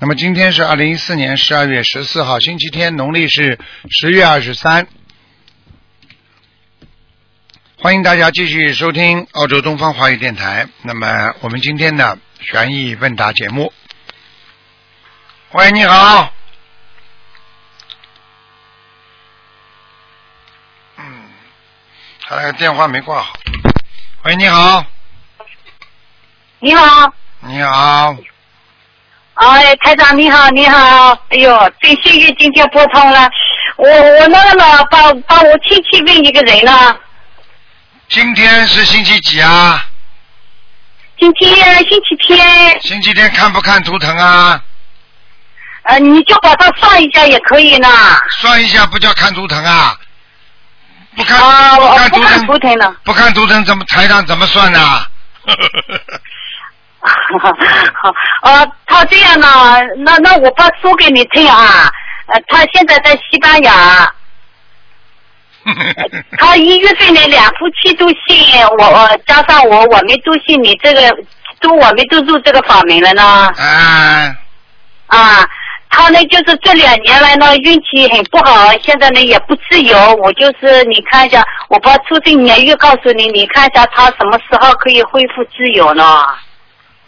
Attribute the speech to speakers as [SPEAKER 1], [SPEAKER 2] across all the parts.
[SPEAKER 1] 那么今天是二零一四年十二月十四号，星期天，农历是十月二十三。欢迎大家继续收听澳洲东方华语电台。那么我们今天的悬疑问答节目。喂，你好。嗯，他那个电话没挂好。喂，你好。
[SPEAKER 2] 你好，
[SPEAKER 1] 你好，
[SPEAKER 2] 哎，台长你好，你好，哎呦，真幸运今天拨通了，我我那个老，帮帮我亲戚问一个人呢，
[SPEAKER 1] 今天是星期几啊？
[SPEAKER 2] 今天星期天，
[SPEAKER 1] 星期天看不看图腾啊？
[SPEAKER 2] 呃，你就把它算一下也可以呢。
[SPEAKER 1] 算一下不叫看图腾啊？不看、
[SPEAKER 2] 啊，
[SPEAKER 1] 不
[SPEAKER 2] 看
[SPEAKER 1] 看图腾，
[SPEAKER 2] 图腾呢。
[SPEAKER 1] 不看图腾怎么台上怎么算呢？
[SPEAKER 2] 好，呃，他这样呢，那那我把说给你听啊，呃，他现在在西班牙，他一月份呢，两夫妻都信我，我加上我，我们都信你这个，都我们都入这个法门了呢。
[SPEAKER 1] 啊，
[SPEAKER 2] 啊，他呢就是这两年来呢运气很不好，现在呢也不自由。我就是你看一下，我把出生年月告诉你，你看一下他什么时候可以恢复自由呢？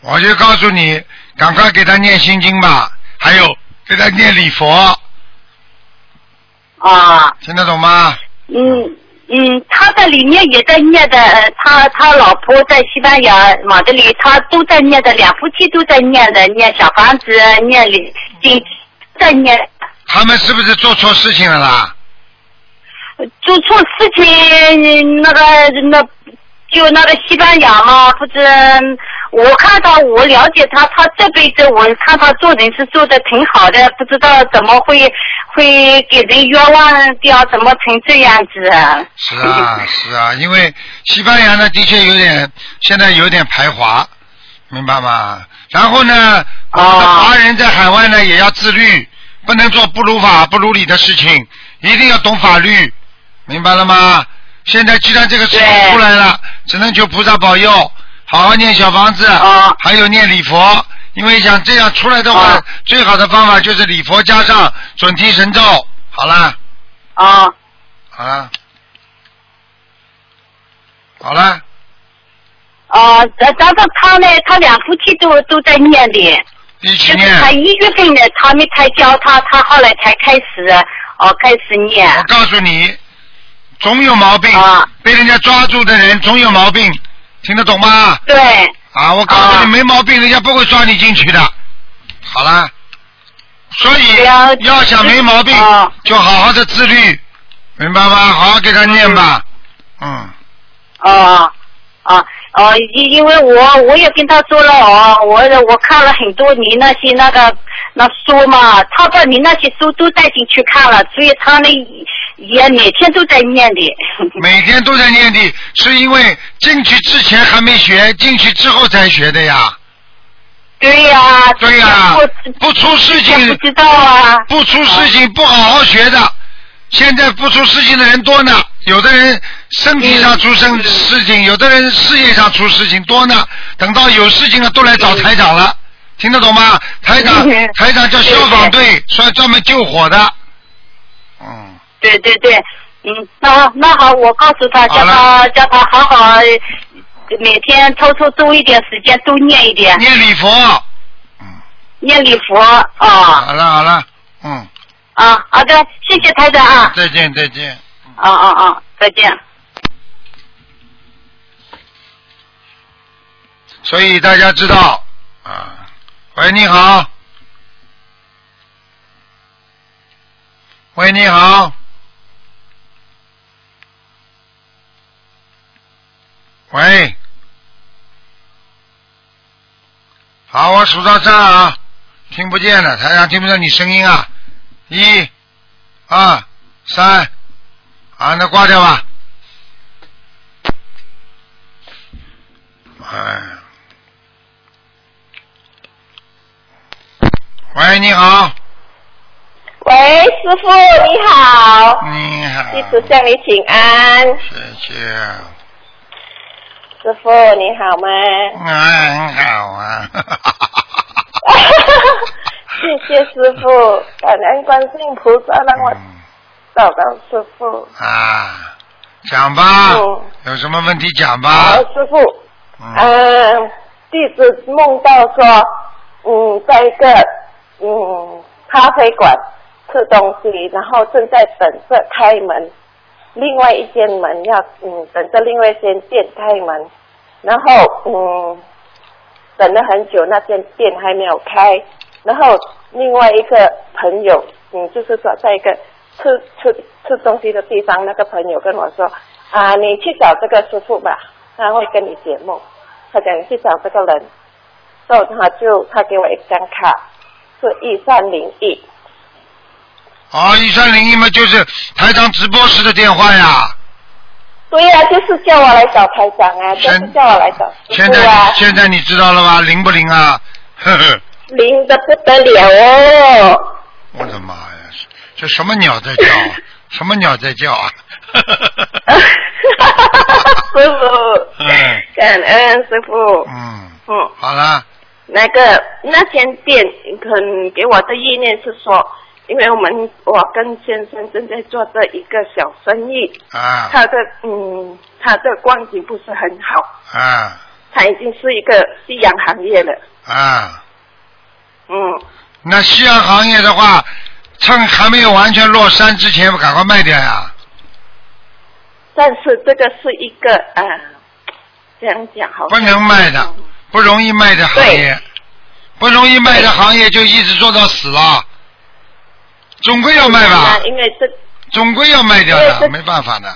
[SPEAKER 1] 我就告诉你，赶快给他念心经吧，还有给他念礼佛，
[SPEAKER 2] 啊，
[SPEAKER 1] 听得懂吗？
[SPEAKER 2] 嗯嗯，他在里面也在念的，呃他他老婆在西班牙马德里，他都在念的，两夫妻都在念的，念小房子，念礼经，在念。
[SPEAKER 1] 他们是不是做错事情了啦？
[SPEAKER 2] 做错事情，那个那就那个西班牙嘛，不是？我看到，我了解他，他这辈子我看他做人是做的挺好的，不知道怎么会会给人冤枉掉，怎么成这样子？
[SPEAKER 1] 是啊，是啊，因为西班牙呢，的确有点，现在有点排华，明白吗？然后呢，我们的
[SPEAKER 2] 啊
[SPEAKER 1] 华人在海外呢也要自律，不能做不如法不如理的事情，一定要懂法律，明白了吗？现在既然这个事情出来了，只能求菩萨保佑，好好念小房子，
[SPEAKER 2] 啊。
[SPEAKER 1] 还有念礼佛，因为想这样出来的话，
[SPEAKER 2] 啊。
[SPEAKER 1] 最好的方法就是礼佛加上准提神咒。好了，
[SPEAKER 2] 啊。
[SPEAKER 1] 好了，好了。
[SPEAKER 2] 啊，然然后他呢，他两夫妻都都在念的，
[SPEAKER 1] 一起
[SPEAKER 2] 就是他。一月份呢，他们才教他，他后来才开始哦开始念。
[SPEAKER 1] 我告诉你，总有毛病，
[SPEAKER 2] 啊。
[SPEAKER 1] 被人家抓住的人总有毛病，听得懂吗？
[SPEAKER 2] 对。
[SPEAKER 1] 啊，我告诉你，
[SPEAKER 2] 啊
[SPEAKER 1] 没毛病，人家不会抓你进去的。好了，所以要想没毛病，
[SPEAKER 2] 啊
[SPEAKER 1] 就好好的自律，明白吗？好好给他念吧。嗯，
[SPEAKER 2] 啊啊哦，因因为我我也跟他说了哦，我我看了很多你那些那个那书嘛，他把你那些书都带进去看了，所以他呢也每天都在念的。
[SPEAKER 1] 每天都在念的，是因为进去之前还没学，进去之后才学的呀。
[SPEAKER 2] 对呀、
[SPEAKER 1] 对呀
[SPEAKER 2] 我
[SPEAKER 1] 不出事情
[SPEAKER 2] 不知道啊。
[SPEAKER 1] 不出事情不好好学的，现在不出事情的人多呢。有的人身体上出生事情，有的人事业上出事情多呢。等到有事情了，都来找台长了，听得懂吗？台长
[SPEAKER 2] 嗯，
[SPEAKER 1] 台长叫消防队，说专门救火的。嗯，
[SPEAKER 2] 对对对，嗯，那那好，我告诉他，叫他叫他好好每天抽出多一点时间，多念一点，
[SPEAKER 1] 念礼佛。嗯，
[SPEAKER 2] 念礼佛啊。
[SPEAKER 1] 好了好了，嗯，
[SPEAKER 2] 啊，好的，谢谢台长啊，
[SPEAKER 1] 再见再见。
[SPEAKER 2] 啊啊啊，再见。
[SPEAKER 1] 所以大家知道啊，喂，你好，喂，你好，喂，好，我数到三啊，听不见了，台上听不到你声音啊，一、二、三，啊，那挂掉吧。哎，喂，你好，
[SPEAKER 3] 喂，师傅你好，
[SPEAKER 1] 你好，
[SPEAKER 3] 弟子向你请安。
[SPEAKER 1] 谢谢，
[SPEAKER 3] 师傅你好吗？
[SPEAKER 1] 哎，很好啊，
[SPEAKER 3] 谢谢师傅，感恩观世音菩萨让我
[SPEAKER 1] 嗯。
[SPEAKER 3] 找到师傅。
[SPEAKER 1] 啊，讲吧
[SPEAKER 3] 嗯，
[SPEAKER 1] 有什么问题讲吧。
[SPEAKER 3] 好，，师傅，
[SPEAKER 1] 嗯，
[SPEAKER 3] 嗯，弟子梦到说，嗯，在一个嗯咖啡馆吃东西，然后正在等着开门，另外一间门要嗯等着另外一间店开门，然后嗯等了很久，那间店还没有开，然后另外一个朋友，嗯，就是说在一个吃吃吃东西的地方，那个朋友跟我说啊，你去找这个师傅吧，他会跟你解梦。他讲你去找这个人，然后他就他给我一张卡，是一三零一，
[SPEAKER 1] 哦，一三零一嘛，就是台长直播时的电话呀。
[SPEAKER 3] 对呀、就是叫我来找台长啊，就是叫我来找师
[SPEAKER 1] 现在
[SPEAKER 3] 啊，
[SPEAKER 1] 现在你知道了吧？灵不灵啊？呵呵，
[SPEAKER 3] 灵的不得了哦。
[SPEAKER 1] 我的妈呀，这什么鸟在叫啊？什么鸟在叫啊？
[SPEAKER 3] 师傅，
[SPEAKER 1] 嗯
[SPEAKER 3] 感恩师傅。
[SPEAKER 1] 嗯，
[SPEAKER 3] 嗯，
[SPEAKER 1] 好了，
[SPEAKER 3] 那个那间店肯给我的意念是说，因为我们我跟先生正在做这一个小生意，
[SPEAKER 1] 啊。
[SPEAKER 3] 他的嗯他的光景不是很好，
[SPEAKER 1] 啊。
[SPEAKER 3] 他已经是一个夕阳行业了，
[SPEAKER 1] 啊！
[SPEAKER 3] 嗯。
[SPEAKER 1] 那夕阳行业的话，趁还没有完全落山之前，赶快卖掉呀！
[SPEAKER 3] 但是这个是一个啊，这样讲好
[SPEAKER 1] 不能卖的，不容易卖的行业，不容易卖的行业就一直做到死了，总归要卖吧
[SPEAKER 3] 那，因为这
[SPEAKER 1] 总归要卖掉的，没办法的。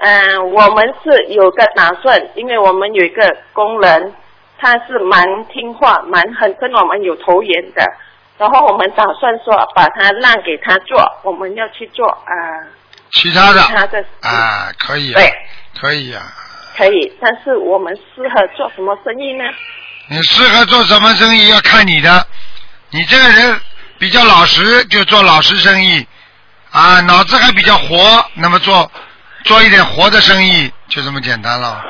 [SPEAKER 3] 嗯、我们是有个打算，因为我们有一个工人，他是蛮听话，蛮很跟我们有投缘的。然后我们打算说把他让给他做，我们要去做啊、
[SPEAKER 1] 其他的
[SPEAKER 3] 其他的
[SPEAKER 1] 啊，可以啊，
[SPEAKER 3] 对，
[SPEAKER 1] 可以啊。
[SPEAKER 3] 可以。但是我们适合做什么生意呢？
[SPEAKER 1] 你适合做什么生意要看你的，你这个人比较老实，就做老实生意啊，脑子还比较活，那么做做一点活的生意，就这么简单了。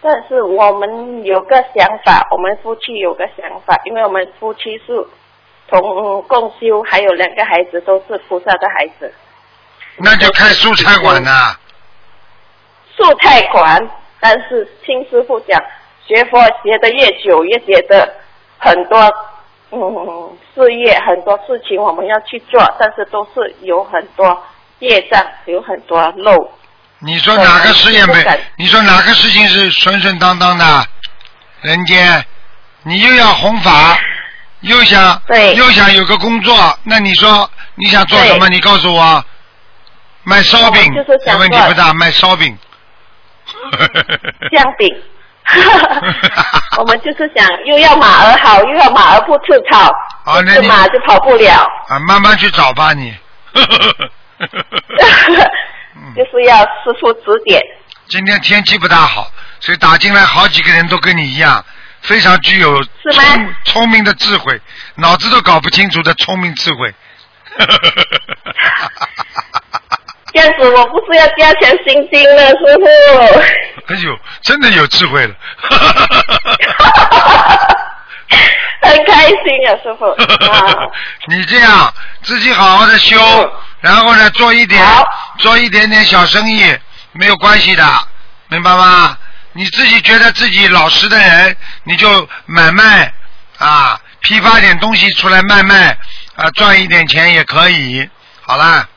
[SPEAKER 3] 但是我们有个想法，我们夫妻有个想法，因为我们夫妻是同共修，还有两个孩子都是菩萨的孩子。
[SPEAKER 1] 那就开素菜馆呐，
[SPEAKER 3] 素菜馆，但是听师傅讲，学佛学的越久，越觉得很多嗯事业很多事情我们要去做，但是都是有很多业障，有很多漏。
[SPEAKER 1] 你说哪个事业没？你说哪个事情是顺顺当当的？人间，你又要弘法，又想
[SPEAKER 3] 对
[SPEAKER 1] 又想有个工作，那你说你想做什么？你告诉我，卖烧饼问题不大，卖烧饼。
[SPEAKER 3] 酱饼。我们就是想又要马儿好，又要马儿不吃草，不吃
[SPEAKER 1] 好那你
[SPEAKER 3] 马就跑不了。
[SPEAKER 1] 啊，慢慢去找吧你。
[SPEAKER 3] 就是要师傅指点。
[SPEAKER 1] 今天天气不大好，所以打进来好几个人都跟你一样，非常具有聪聪明的智慧，脑子都搞不清楚的聪明智慧。
[SPEAKER 3] 这样子我不是要加强心经了，师傅。
[SPEAKER 1] 哎呦，真的有智慧了。
[SPEAKER 3] 很开心啊，师傅。啊，
[SPEAKER 1] 你这样自己好好的修，然后呢做一点做一点点小生意，没有关系的，明白吗？你自己觉得自己老实的人，你就买卖啊，批发点东西出来卖卖啊，赚一点钱也可以。好啦，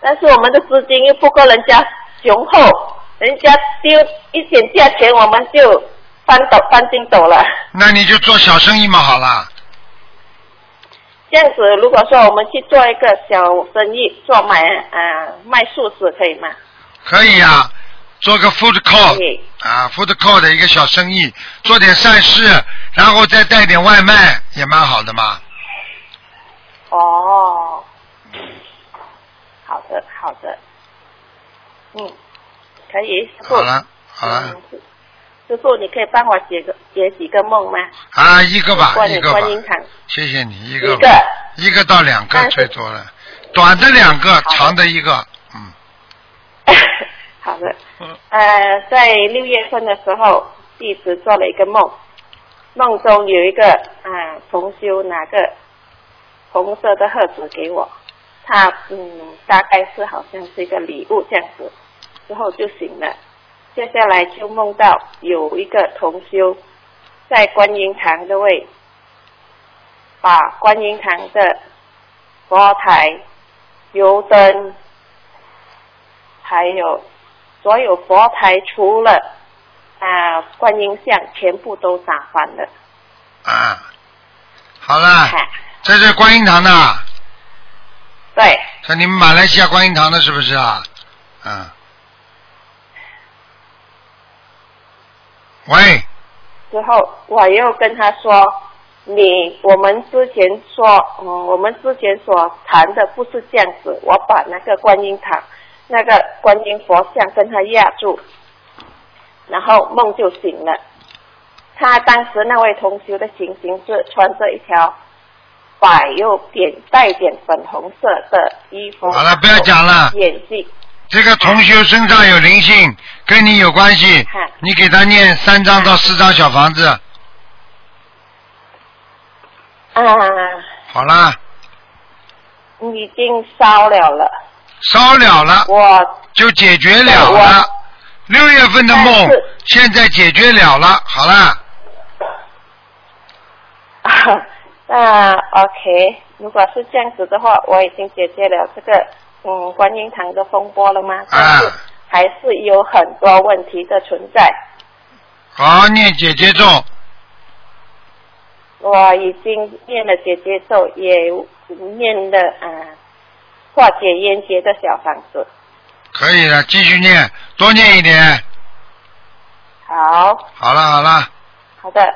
[SPEAKER 3] 但是我们的资金又不够人家雄厚，人家丢一点价钱我们就翻斗翻筋斗了。
[SPEAKER 1] 那你就做小生意嘛，好了。
[SPEAKER 3] 这样子，如果说我们去做一个小生意，做买呃卖素食可以吗？
[SPEAKER 1] 可以呀、做个 food court 啊，food court 的一个小生意，做点善事，然后再带点外卖，也蛮好的嘛。
[SPEAKER 3] 哦，好的，嗯，可以，
[SPEAKER 1] 好了，好了，
[SPEAKER 3] 嗯师师傅，你可以帮我解个解几个梦吗？
[SPEAKER 1] 啊，一个吧，一个吧。
[SPEAKER 3] 观，音堂。
[SPEAKER 1] 谢谢你，一
[SPEAKER 3] 一
[SPEAKER 1] 个吧，
[SPEAKER 3] 个。
[SPEAKER 1] 一个到两个最多了，短的两个，长的一个，嗯，
[SPEAKER 3] 好的。
[SPEAKER 1] 嗯。
[SPEAKER 3] 呃，在六月份的时候，一直做了一个梦，梦中有一个啊、同修拿个红色的盒子给我，他嗯大概是好像是一个礼物这样子，之后就醒了，接下来就梦到有一个同修在观音堂的位，把观音堂的佛台、油灯，还有所有佛台除了啊观音像，全部都打翻了。
[SPEAKER 1] 啊，好了，
[SPEAKER 3] 看，
[SPEAKER 1] 这是观音堂的，
[SPEAKER 3] 对，
[SPEAKER 1] 这你们马来西亚观音堂的是不是啊？嗯。喂，
[SPEAKER 3] 之后我又跟他说，你我们之前说，嗯，我们之前所谈的不是这样子，我把那个观音堂、那个观音佛像跟他压住，然后梦就醒了。他当时那位同修的情形是穿着一条白又点带点粉红色的衣服，
[SPEAKER 1] 好了不要讲了。
[SPEAKER 3] 眼镜，
[SPEAKER 1] 这个同学身上有灵性，跟你有关系，你给他念三张到四张小房子，
[SPEAKER 3] 啊，
[SPEAKER 1] 好啦，
[SPEAKER 3] 已经烧了了，
[SPEAKER 1] 烧了了
[SPEAKER 3] 我。
[SPEAKER 1] 就解决了了。
[SPEAKER 3] 我。
[SPEAKER 1] 六月份的梦现在解决了了，好啦，
[SPEAKER 3] 那 OK，如果是这样子的话，我已经解决了这个嗯观音堂的风波了吗？但是还是有很多问题的存在。
[SPEAKER 1] 好好念姐姐咒，
[SPEAKER 3] 我已经念了姐姐咒，也念了啊、呃化解冤结的小房子。
[SPEAKER 1] 可以了，继续念，多念一点。
[SPEAKER 3] 好
[SPEAKER 1] 好了好了，
[SPEAKER 3] 好的，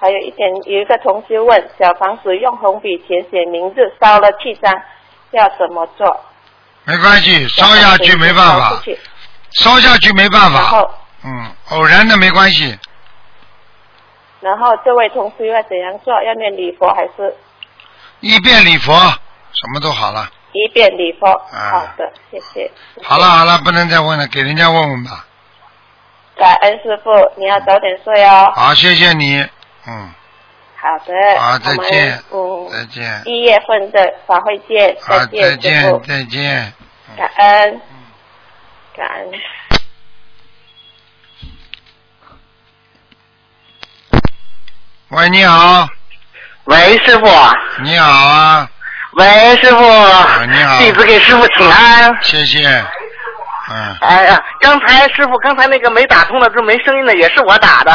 [SPEAKER 3] 还有一点，有一个同学问，小房子用红笔填写名字，烧了七张，要怎么做？
[SPEAKER 1] 没关系，烧下去没办法
[SPEAKER 3] 烧
[SPEAKER 1] 下去没办法，
[SPEAKER 3] 然后，
[SPEAKER 1] 嗯，偶然的没关系，
[SPEAKER 3] 然后这位同学要怎样做？要念礼佛还是
[SPEAKER 1] 一遍礼佛，什么都好了。
[SPEAKER 3] 一遍礼佛？
[SPEAKER 1] 啊
[SPEAKER 3] 好的，谢谢。
[SPEAKER 1] 好了好了，不能再问了，给人家问问吧。
[SPEAKER 3] 感恩师傅，你要早点睡哦。
[SPEAKER 1] 好，谢谢你，嗯，
[SPEAKER 3] 好的。
[SPEAKER 1] 好，再见，
[SPEAKER 3] 嗯，
[SPEAKER 1] 再见，
[SPEAKER 3] 一月份的法会见，
[SPEAKER 1] 好，再
[SPEAKER 3] 见，再
[SPEAKER 1] 见，再见。
[SPEAKER 3] 感恩，感恩。
[SPEAKER 1] 喂，你好，
[SPEAKER 4] 喂，师傅。
[SPEAKER 1] 你好啊，
[SPEAKER 4] 喂，师傅。
[SPEAKER 1] 你好
[SPEAKER 4] 弟子给师傅请安。
[SPEAKER 1] 谢谢，嗯，
[SPEAKER 4] 哎呀，刚才师傅刚才那个没打通的，就没声音的，也是我打的，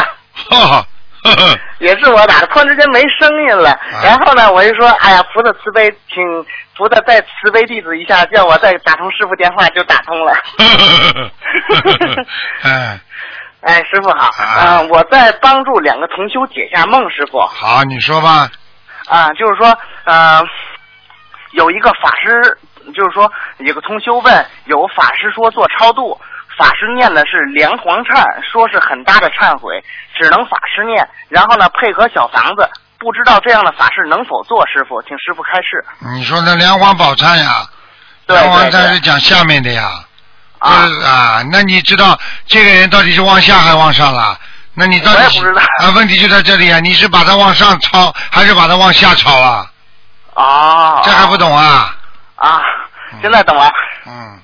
[SPEAKER 1] 哈哈，
[SPEAKER 4] 也是我打的，突然之间没声音了。然后呢，我就说，哎呀，菩萨慈悲，请菩萨再慈悲弟子一下，叫我再打通师傅电话，就打通了。
[SPEAKER 1] 哎，
[SPEAKER 4] 哎，师傅好，
[SPEAKER 1] 啊
[SPEAKER 4] 嗯、我在帮助两个同修解下梦，师傅。
[SPEAKER 1] 好，你说吧，
[SPEAKER 4] 啊，就是说，呃，有一个法师，就是说有个同修问，有法师说做超度，法师念的是梁皇忏，说是很大的忏悔，只能法师念，然后呢配合小房子，不知道这样的法事能否做，师傅，请师傅开示。
[SPEAKER 1] 你说那梁皇宝忏呀，
[SPEAKER 4] 对
[SPEAKER 1] 莲花
[SPEAKER 4] 对对
[SPEAKER 1] 忏是讲下面的呀，
[SPEAKER 4] 啊
[SPEAKER 1] 啊，那你知道这个人到底是往下还往上了？那你到底是
[SPEAKER 4] 我也不知道
[SPEAKER 1] 啊？问题就在这里啊！你是把它往上抄，还是把它往下抄啊？
[SPEAKER 4] 啊，
[SPEAKER 1] 这还不懂啊？
[SPEAKER 4] 啊？现在懂了。
[SPEAKER 1] 嗯，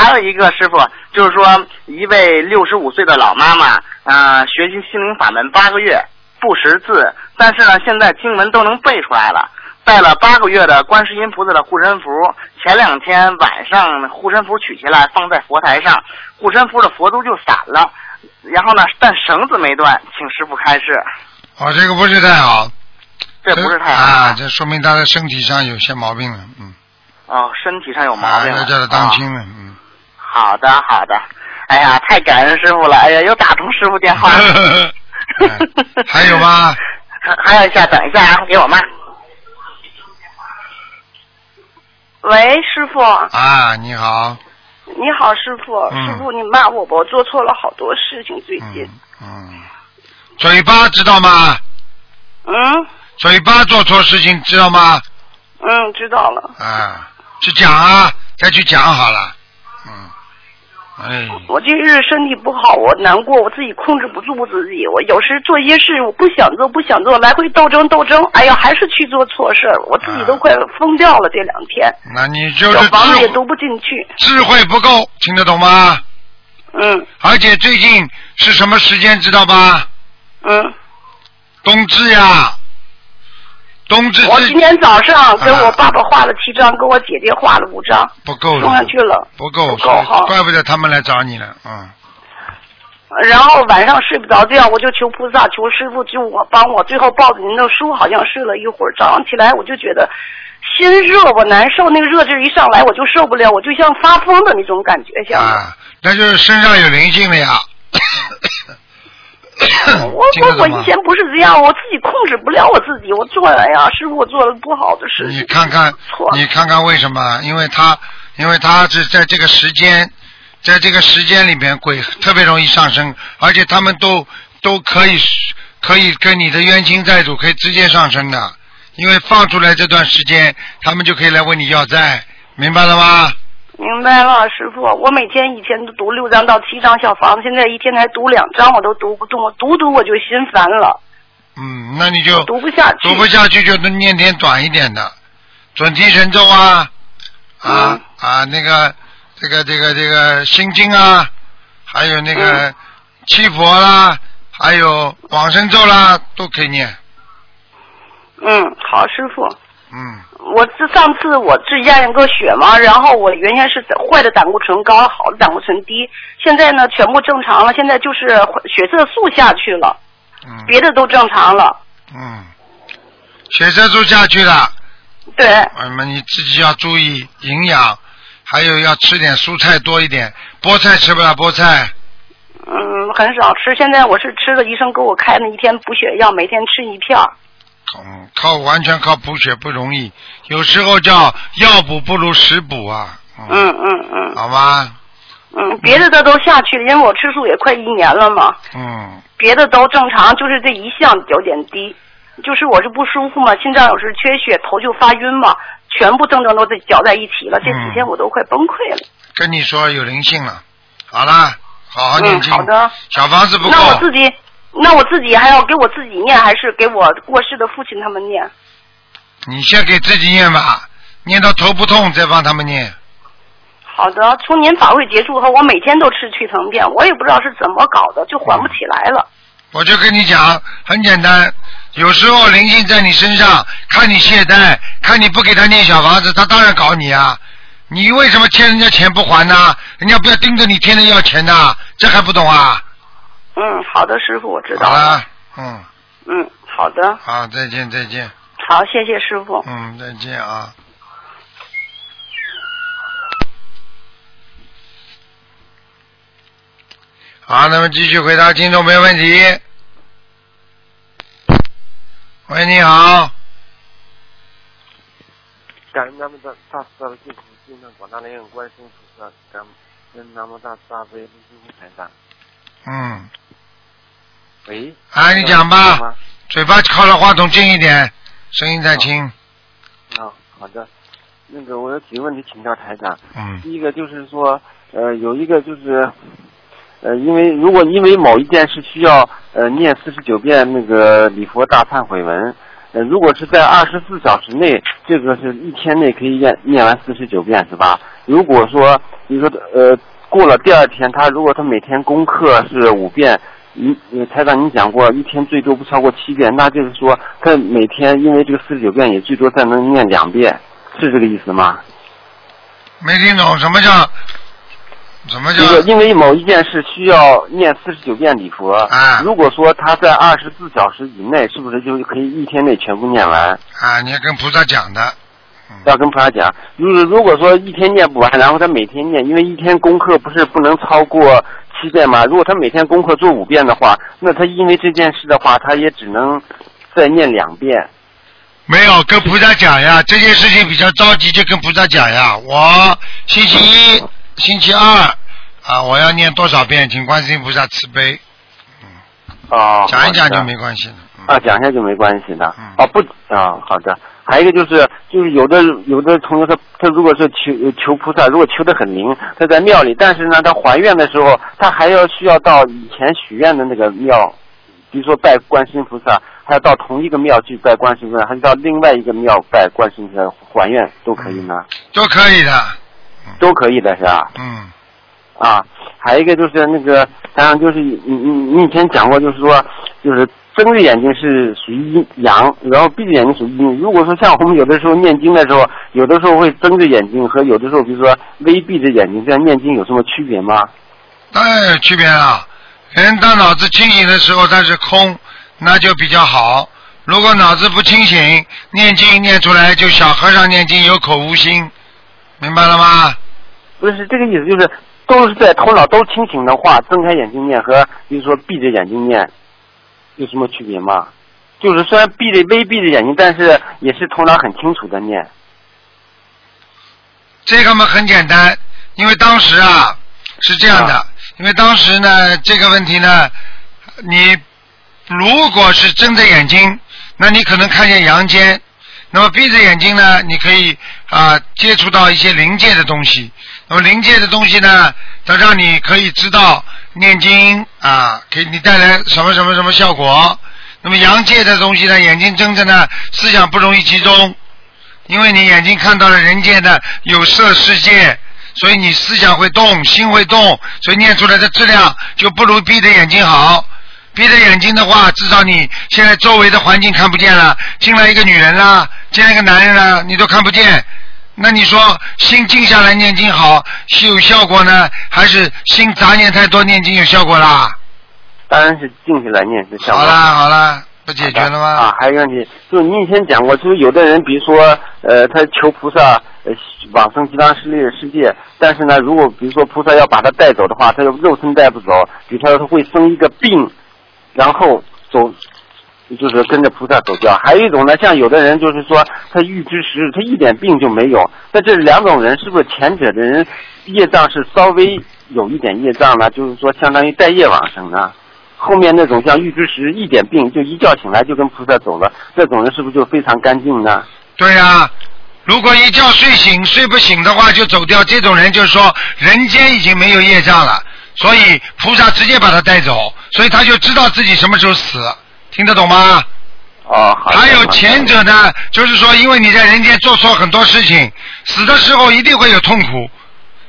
[SPEAKER 4] 还有一个师傅，就是说一位六十五岁的老妈妈，呃，学习心灵法门八个月，不识字，但是呢，现在经文都能背出来了。带了八个月的观世音菩萨的护身符，前两天晚上护身符取下来放在佛台上，护身符的佛珠就散了，然后呢，但绳子没断，请师傅开示。
[SPEAKER 1] 哦，这个不是太好。
[SPEAKER 4] 这不是太好
[SPEAKER 1] 啊，这说明他的身体上有些毛病了，嗯，
[SPEAKER 4] 哦，身体上有毛病了。
[SPEAKER 1] 啊要叫他当
[SPEAKER 4] 啊
[SPEAKER 1] 心了，嗯，
[SPEAKER 4] 好的好的，哎呀，太感恩师傅了，哎呀，又打通师傅电话
[SPEAKER 1] 还有吗？
[SPEAKER 4] 还 还有一下，等一下啊，给我妈。
[SPEAKER 5] 喂，师傅，
[SPEAKER 1] 啊，你好，
[SPEAKER 5] 你好，师傅，
[SPEAKER 1] 嗯
[SPEAKER 5] 师傅，你骂我吧，我做错了好多事情，最近
[SPEAKER 1] 嗯，嗯，嘴巴知道吗？
[SPEAKER 5] 嗯
[SPEAKER 1] 嘴巴做错事情知道吗？
[SPEAKER 5] 嗯，知道了。
[SPEAKER 1] 啊，去讲啊，再去讲好了。嗯，哎，
[SPEAKER 5] 我这日身体不好，我难过，我自己控制不住我自己。我有时做一些事，我不想做，不想做，来回斗争斗争，哎呀，还是去做错事儿，我自己都快疯掉了。这两天，
[SPEAKER 1] 那你就是智
[SPEAKER 5] 房子也读不进去。
[SPEAKER 1] 智慧不够，听得懂吗？
[SPEAKER 5] 嗯
[SPEAKER 1] 而且最近是什么时间知道吧？
[SPEAKER 5] 嗯，
[SPEAKER 1] 冬至呀，冬至
[SPEAKER 5] 我今天早上给我爸爸画了七张，给我姐姐画了五张，
[SPEAKER 1] 不够
[SPEAKER 5] 送上
[SPEAKER 1] 了，
[SPEAKER 5] 去了。
[SPEAKER 1] 不够，
[SPEAKER 5] 不够哈
[SPEAKER 1] 怪不得他们来找你了，嗯。
[SPEAKER 5] 然后晚上睡不着觉，我就求菩萨、求师傅救我、帮我。最后抱着您的书，好像睡了一会儿，早上起来我就觉得心热，我难受，那个热劲一上来我就受不了，我就像发疯的那种感觉，像。
[SPEAKER 1] 啊，那就是身上有灵性了呀。
[SPEAKER 5] 我我我以前不是这样，我自己控制不了我自己，我做了呀，师傅我做了不好的事情。
[SPEAKER 1] 你看看，你看看为什么？因为他，因为他是在这个时间，在这个时间里面，鬼特别容易上升，而且他们都都可以可以跟你的冤亲债主可以直接上升的，因为放出来这段时间，他们就可以来问你要债，明白了吗？
[SPEAKER 5] 明白了，师傅，我每天以前都读六张到七张小房子，现在一天才读两张，我都读不动，我读读我就心烦了，
[SPEAKER 1] 嗯，那你就
[SPEAKER 5] 读不下去。
[SPEAKER 1] 读不下去就能念点短一点的，准提神咒啊，啊、
[SPEAKER 5] 嗯
[SPEAKER 1] 啊那个这个这个这个心经啊，还有那个
[SPEAKER 5] 嗯
[SPEAKER 1] 七佛啦，还有往生咒啦，都可以念。
[SPEAKER 5] 嗯，好，师傅。
[SPEAKER 1] 嗯，
[SPEAKER 5] 我这上次我治验了个血嘛，然后我原先是坏的胆固醇高，好的胆固醇低，现在呢全部正常了，现在就是血色素下去了，
[SPEAKER 1] 嗯
[SPEAKER 5] 别的都正常了。
[SPEAKER 1] 嗯，血色素下去了，
[SPEAKER 5] 对，
[SPEAKER 1] 那么你自己要注意营养，还有要吃点蔬菜多一点，菠菜吃不了菠菜。
[SPEAKER 5] 嗯，很少吃。现在我是吃的医生给我开的一天补血药，每天吃一片儿。
[SPEAKER 1] 嗯，靠完全靠补血不容易，有时候叫药补不如食补啊。
[SPEAKER 5] 嗯嗯嗯
[SPEAKER 1] 好吧，
[SPEAKER 5] 嗯，别的的都下去了，因为我吃素也快一年了嘛，
[SPEAKER 1] 嗯，
[SPEAKER 5] 别的都正常，就是这一项有点低。就是我是不舒服嘛，心脏有时缺血，头就发晕嘛，全部症状都在搅在一起了。这几天我都快崩溃了。
[SPEAKER 1] 跟你说有灵性了。好了，好好念
[SPEAKER 5] 嗯，
[SPEAKER 1] 经。
[SPEAKER 5] 好的。
[SPEAKER 1] 小房子不够。
[SPEAKER 5] 那我自己，那我自己还要给我自己念，还是给我过世的父亲他们念？
[SPEAKER 1] 你先给自己念吧，念到头不痛再帮他们念。
[SPEAKER 5] 好的，从您法会结束后，我每天都吃去疼片，我也不知道是怎么搞的，就缓不起来了。
[SPEAKER 1] 我就跟你讲，很简单，有时候灵性在你身上，看你懈怠，看你不给他念小房子，他当然搞你啊。你为什么欠人家钱不还呢？人家不要盯着你天天要钱呐，这还不懂啊？
[SPEAKER 5] 嗯，好的，师傅，我知道
[SPEAKER 1] 好了，嗯，
[SPEAKER 5] 嗯，好的，
[SPEAKER 1] 好，再见，再见，
[SPEAKER 5] 好，谢谢师傅。
[SPEAKER 1] 嗯，再见啊。好，那么继续回答听众没问题。喂，你好，
[SPEAKER 6] 感恩南无大大慈大悲救苦救难广大灵感观世音菩萨，感恩南无大慈大悲卢金红台长。
[SPEAKER 1] 嗯，
[SPEAKER 6] 喂，
[SPEAKER 1] 哎，你讲吧嘴巴靠着话筒近一点，声音再轻。
[SPEAKER 6] 啊，好的。那个，我有几个问题请教台长。
[SPEAKER 1] 嗯
[SPEAKER 6] 第一个就是说，呃，有一个就是，呃，因为如果因为某一件事需要呃念四十九遍那个礼佛大忏悔文，呃，如果是在二十四小时内，这个是一天内可以念念完四十九遍是吧？如果说比如说呃过了第二天，他如果他每天功课是五遍。你呃台长，你讲过一天最多不超过七遍，那就是说他每天因为这个四十九遍也最多再能念两遍，是这个意思吗？
[SPEAKER 1] 没听懂什么叫什么叫
[SPEAKER 6] 这个因为某一件事需要念四十九遍礼佛，
[SPEAKER 1] 啊
[SPEAKER 6] 如果说他在二十四小时以内，是不是就可以一天内全部念完？
[SPEAKER 1] 啊？你要跟菩萨讲的，
[SPEAKER 6] 要跟菩萨讲，如如果说一天念不完，然后他每天念，因为一天功课不是不能超过七遍吗？如果他每天功课做五遍的话，那他因为这件事的话，他也只能再念两遍。
[SPEAKER 1] 没有跟菩萨讲呀，这件事情比较着急，就跟菩萨讲呀。我星期一、星期二啊，我要念多少遍，请观世音菩萨慈悲。
[SPEAKER 6] 哦，
[SPEAKER 1] 讲一讲就没关系了。
[SPEAKER 6] 啊，讲一下就没关系的。
[SPEAKER 1] 嗯
[SPEAKER 6] 哦，不啊，好的。还有一个就是，就是有的有的同学他他如果是求求菩萨，如果求的很灵，他在庙里，但是呢，他还愿的时候，他还要需要到以前许愿的那个庙，比如说拜观世音菩萨，还要到同一个庙去拜观世音菩萨，还是到另外一个庙拜观世音菩萨还愿都可以呢？
[SPEAKER 1] 都可以的，
[SPEAKER 6] 都可以的是吧？
[SPEAKER 1] 嗯，
[SPEAKER 6] 啊，还有一个就是那个，当然就是你你你以前讲过，就是说，就是睁着眼睛是属于阴阳，然后闭着眼睛属于阴。如果说像我们有的时候念经的时候，有的时候会睁着眼睛和有的时候，比如说微闭着眼睛这样念经有什么区别吗？
[SPEAKER 1] 当然有区别啊。人当脑子清醒的时候，它是空，那就比较好。如果脑子不清醒，念经念出来就小和尚念经有口无心，明白了吗？
[SPEAKER 6] 不是这个意思，就是都是在头脑都清醒的话，睁开眼睛念和比如说闭着眼睛念有什么区别吗？就是虽然闭着微闭着眼睛，但是也是头脑很清楚的念。
[SPEAKER 1] 这个嘛很简单，因为当时啊是这样的，因为当时呢这个问题呢，你如果是睁着眼睛，那你可能看见阳间；那么闭着眼睛呢，你可以啊、接触到一些灵界的东西。那么灵界的东西呢，它让你可以知道念经啊，给你带来什么什么什么效果。那么阳界的东西呢，眼睛睁着呢，思想不容易集中。因为你眼睛看到了人间的有色世界，所以你思想会动，心会动，所以念出来的质量就不如闭着眼睛好。闭着眼睛的话，至少你现在周围的环境看不见了，进来一个女人啦，进来一个男人啦，你都看不见。那你说心静下来念经好是有效果呢，还是心杂念太多念经有效果啦？
[SPEAKER 6] 当然是静下来念是效果。
[SPEAKER 1] 好啦好啦，不解决了吗？
[SPEAKER 6] 啊，还有一个问题，就是你以前讲过，就是有的人，比如说，呃，他求菩萨，呃，往生极乐世界世界，但是呢，如果比如说菩萨要把他带走的话，他肉身带不走，比如说他会生一个病，然后走，就是跟着菩萨走掉。还有一种呢，像有的人就是说他预知时他一点病就没有，那这两种人是不是前者的人业障是稍微有一点业障呢？就是说相当于带业往生呢？后面那种像预知时一点病就一觉醒来就跟菩萨走了，这种人是不是就非常干净呢？
[SPEAKER 1] 对呀、如果一觉睡醒睡不醒的话就走掉，这种人就是说人间已经没有业障了，所以菩萨直接把他带走，所以他就知道自己什么时候死，听得懂吗？
[SPEAKER 6] 哦，好。
[SPEAKER 1] 还有前者呢，就是说因为你在人间做错很多事情，死的时候一定会有痛苦，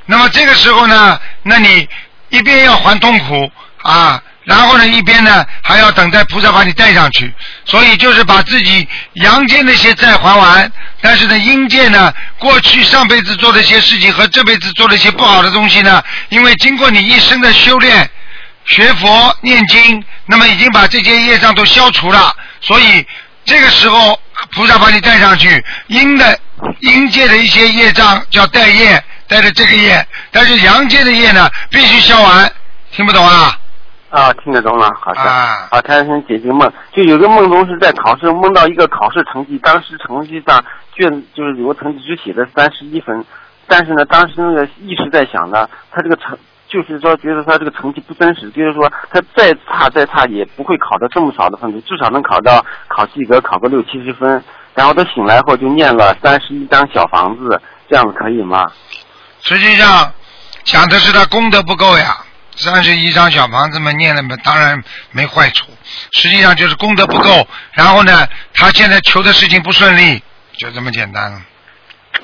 [SPEAKER 1] 那么这个时候呢，那你一边要还痛苦啊。然后呢，一边呢还要等待菩萨把你带上去，所以就是把自己阳间那些债还完，但是呢，阴界呢，过去上辈子做的一些事情和这辈子做的一些不好的东西呢，因为经过你一生的修炼、学佛、念经，那么已经把这些业障都消除了，所以这个时候菩萨把你带上去，阴的阴界的一些业障叫带业，带着这个业，但是阳界的业呢，必须消完，听不懂啊？
[SPEAKER 6] 啊，听得懂了，好的。
[SPEAKER 1] 啊
[SPEAKER 6] 好，他先解决梦，就有个梦中是在考试，梦到一个考试成绩，当时成绩上卷就是有个成绩只写的三十一分，但是呢，当时那个一直在想呢，他这个成就是说觉得他这个成绩不真实，就是说他再差再差也不会考到这么少的分数，至少能考到考及格，考个六七十分。然后他醒来后就念了三十一张小房子，这样子可以吗？
[SPEAKER 1] 实际上讲的是他功德不够呀。三十一张小房子嘛，念了嘛，当然没坏处。实际上就是功德不够，然后呢，他现在求的事情不顺利，就这么简单。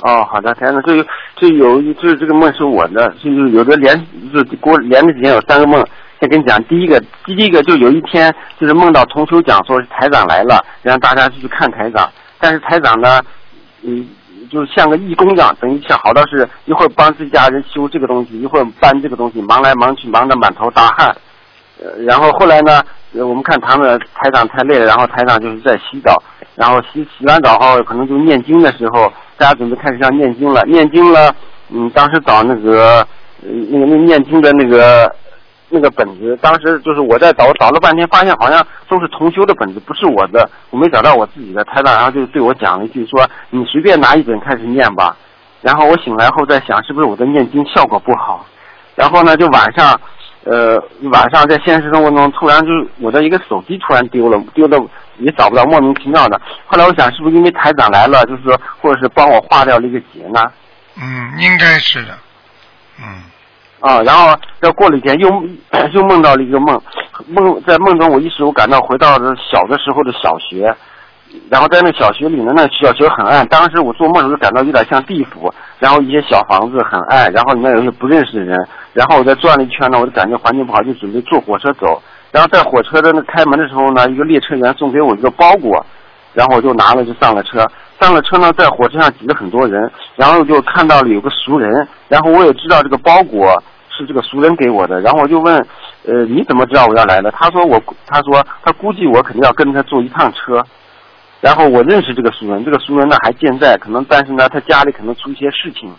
[SPEAKER 6] 哦，好的，台长，这有这有一就是这个梦是我的，就是有的连就是给我连着几天有三个梦，先跟你讲，第一个第一个就有一天就是梦到同修讲说是台长来了，让大家去看台长，但是台长呢，嗯，就像个义工一样，等于像好到是一会儿帮自己家人修这个东西，一会儿搬这个东西，忙来忙去，忙得满头大汗。呃，然后后来呢，我们看他们台长太累了，然后台长就是在洗澡，然后洗洗完澡后可能就念经的时候，大家准备开始要念经了，念经了，嗯，当时找那个那个那念经的那个那个本子，当时就是我在找，找了半天，发现好像都是同修的本子，不是我的，我没找到我自己的。台长然后就对我讲了一句说：“你随便拿一本开始念吧。”然后我醒来后在想，是不是我的念经效果不好？然后呢，就晚上，呃，晚上在现实生活中突然就是我的一个手机突然丢了，丢的也找不到，莫名其妙的。后来我想，是不是因为台长来了，就是说，或者是帮我化掉了一个劫呢？
[SPEAKER 1] 嗯，应该是的。嗯。
[SPEAKER 6] 啊，然后再过了一天，又 又梦到了一个梦，梦在梦中我一时我感到回到了小的时候的小学，然后在那小学里呢，那小学很暗，当时我做梦的时候感到有点像地府，然后一些小房子很暗，然后里面有一些不认识的人，然后我在转了一圈呢，我就感觉环境不好，就准备坐火车走，然后在火车的那开门的时候呢，一个列车员送给我一个包裹，然后我就拿了就上了车，上了车呢，在火车上挤了很多人，然后就看到了有个熟人，然后我也知道这个包裹是这个熟人给我的，然后我就问，呃，你怎么知道我要来的？他说我，他说他估计我肯定要跟他坐一趟车，然后我认识这个熟人，这个熟人呢还健在，可能但是呢他家里可能出一些事情。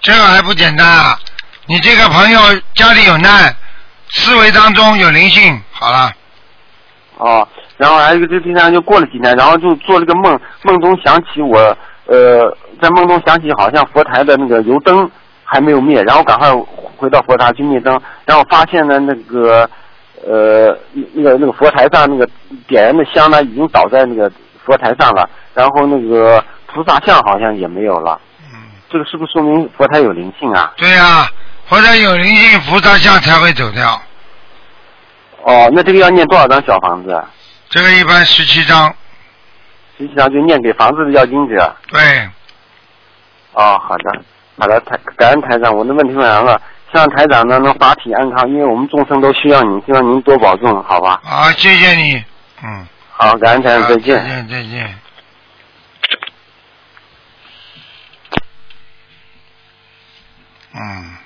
[SPEAKER 1] 这个还不简单啊！你这个朋友家里有难，思维当中有灵性，好了。
[SPEAKER 6] 哦，然后还有一个，这第三就过了几天，然后就做了个梦，梦中想起我，呃，在梦中想起好像佛台的那个油灯还没有灭，然后赶快回到佛台去灭灯，然后发现呢那个，呃，那个那个佛台上那个点燃的香呢已经倒在那个佛台上了，然后那个菩萨像好像也没有了。
[SPEAKER 1] 嗯。
[SPEAKER 6] 这个是不是说明佛台有灵性啊？
[SPEAKER 1] 对呀、佛台有灵性，菩萨像才会走掉。
[SPEAKER 6] 哦，那这个要念多少张小房子？啊
[SPEAKER 1] 这个一般十七张。
[SPEAKER 6] 实际上就念给房子的要经者。
[SPEAKER 1] 对，
[SPEAKER 6] 哦，好的，好的，台感恩台长，我的问题问完了，希望台长呢能法体安康，因为我们众生都需要您，希望您多保重，好吧？
[SPEAKER 1] 啊，谢谢你。嗯。
[SPEAKER 6] 好，感恩台长，再见。
[SPEAKER 1] 再见，再见。嗯。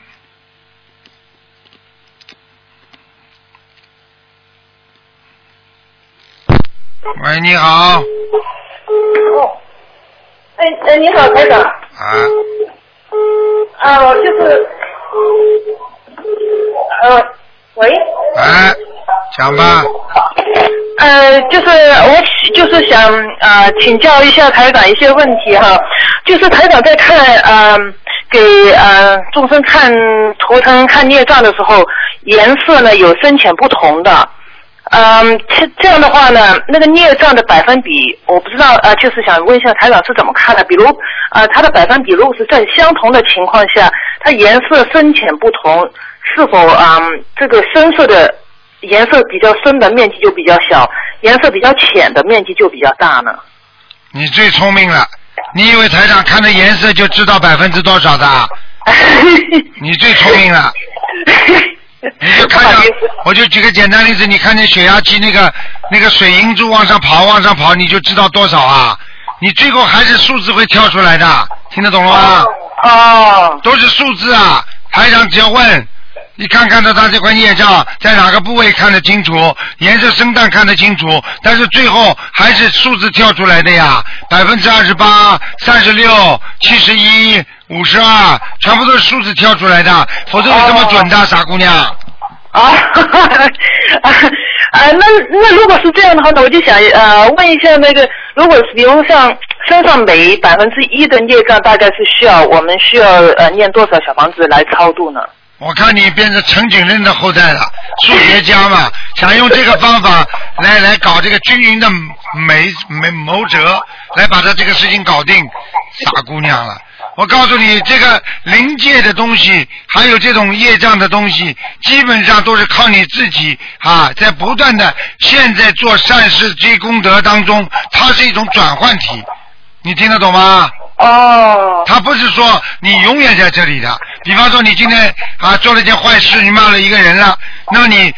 [SPEAKER 1] 喂，你好。
[SPEAKER 7] 哦，哎哎，你好，台长。
[SPEAKER 1] 啊，
[SPEAKER 7] 啊，我就是，呃，喂。
[SPEAKER 1] 哎，讲吧。
[SPEAKER 7] 呃，就是我就是想呃请教一下台长一些问题哈，就是台长在看呃给呃众生看图腾看孽障的时候，颜色呢有深浅不同的。嗯，这这样的话呢，那个孽障的百分比，我不知道，呃，就是想问一下台长是怎么看的？比如，呃，它的百分比如果是在相同的情况下，它颜色深浅不同，是否啊、嗯这个深色的颜色比较深的面积就比较小，颜色比较浅的面积就比较大呢？
[SPEAKER 1] 你最聪明了。你以为台长看的颜色就知道百分之多少的啊？你最聪明了。你就看着，我就举个简单例子，你看见血压计那个那个水银柱往上跑，往上跑，你就知道多少啊？你最后还是数字会跳出来的，听得懂了吗？
[SPEAKER 7] 哦。
[SPEAKER 1] 都是数字啊！台长只要问，你看看到他这块业障在哪个部位看得清楚，颜色深淡看得清楚，但是最后还是数字跳出来的呀，百分之二十八、三十六、七十一、五十二，全部都是数字跳出来的，否则你这么准的，傻姑娘。
[SPEAKER 7] 啊，哈 哈啊，那那如果是这样的话呢，我就想呃问一下那个，如果是比如像身上每百分之一的孽障，大概是需要我们需要呃念多少小房子来超度呢？
[SPEAKER 1] 我看你变成陈景润的后代了，数学家嘛，想用这个方法来来搞这个均匀的美美谋折，来把他这个事情搞定，傻姑娘了。我告诉你，这个灵界的东西，还有这种业障的东西，基本上都是靠你自己啊，在不断的现在做善事积功德当中，它是一种转换体，你听得懂吗？
[SPEAKER 7] 哦。
[SPEAKER 1] 他不是说你永远在这里的。比方说，你今天啊做了件坏事，你骂了一个人了，那么你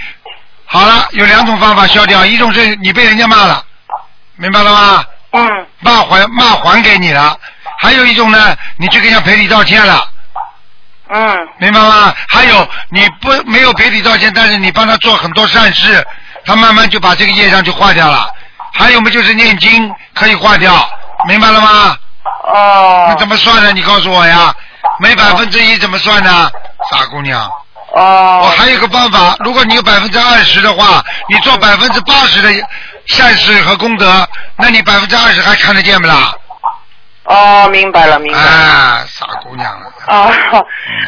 [SPEAKER 1] 好了，有两种方法消掉，一种是你被人家骂了，明白了吗？
[SPEAKER 7] 嗯。
[SPEAKER 1] 骂还骂还给你了，还有一种呢，你去给人家赔礼道歉了。
[SPEAKER 7] 嗯
[SPEAKER 1] 明白吗？还有你不没有赔礼道歉，但是你帮他做很多善事，他慢慢就把这个业障就化掉了。还有嘛，就是念经可以化掉，明白了吗？
[SPEAKER 7] 哦
[SPEAKER 1] 那怎么算呢？你告诉我呀，没百分之一怎么算呢？傻姑娘，
[SPEAKER 7] 哦
[SPEAKER 1] 我还有个办法，如果你有百分之二十的话，你做百分之八十的善事和功德，那你百分之二十还看得见不啦？
[SPEAKER 7] 哦，明白了，明白了。
[SPEAKER 1] 啊，傻姑娘了。
[SPEAKER 7] 啊，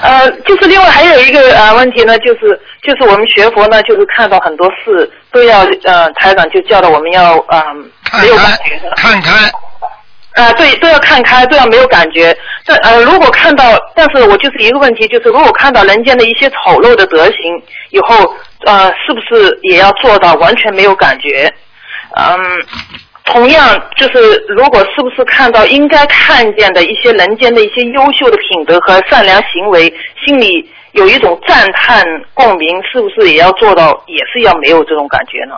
[SPEAKER 7] 呃，就是另外还有一个呃问题呢，就是就是我们学佛呢，就是看到很多事都要呃台长就叫了我们要嗯、没有感觉的，
[SPEAKER 1] 看开，
[SPEAKER 7] 啊、对，都要看开，都要没有感觉。但呃，如果看到，但是我就是一个问题，就是如果看到人间的一些丑陋的德行以后，呃，是不是也要做到完全没有感觉？嗯，同样就是如果是不是看到应该看见的一些人间的一些优秀的品德和善良行为，心里有一种赞叹共鸣，是不是也要做到，也是要没有这种感觉呢？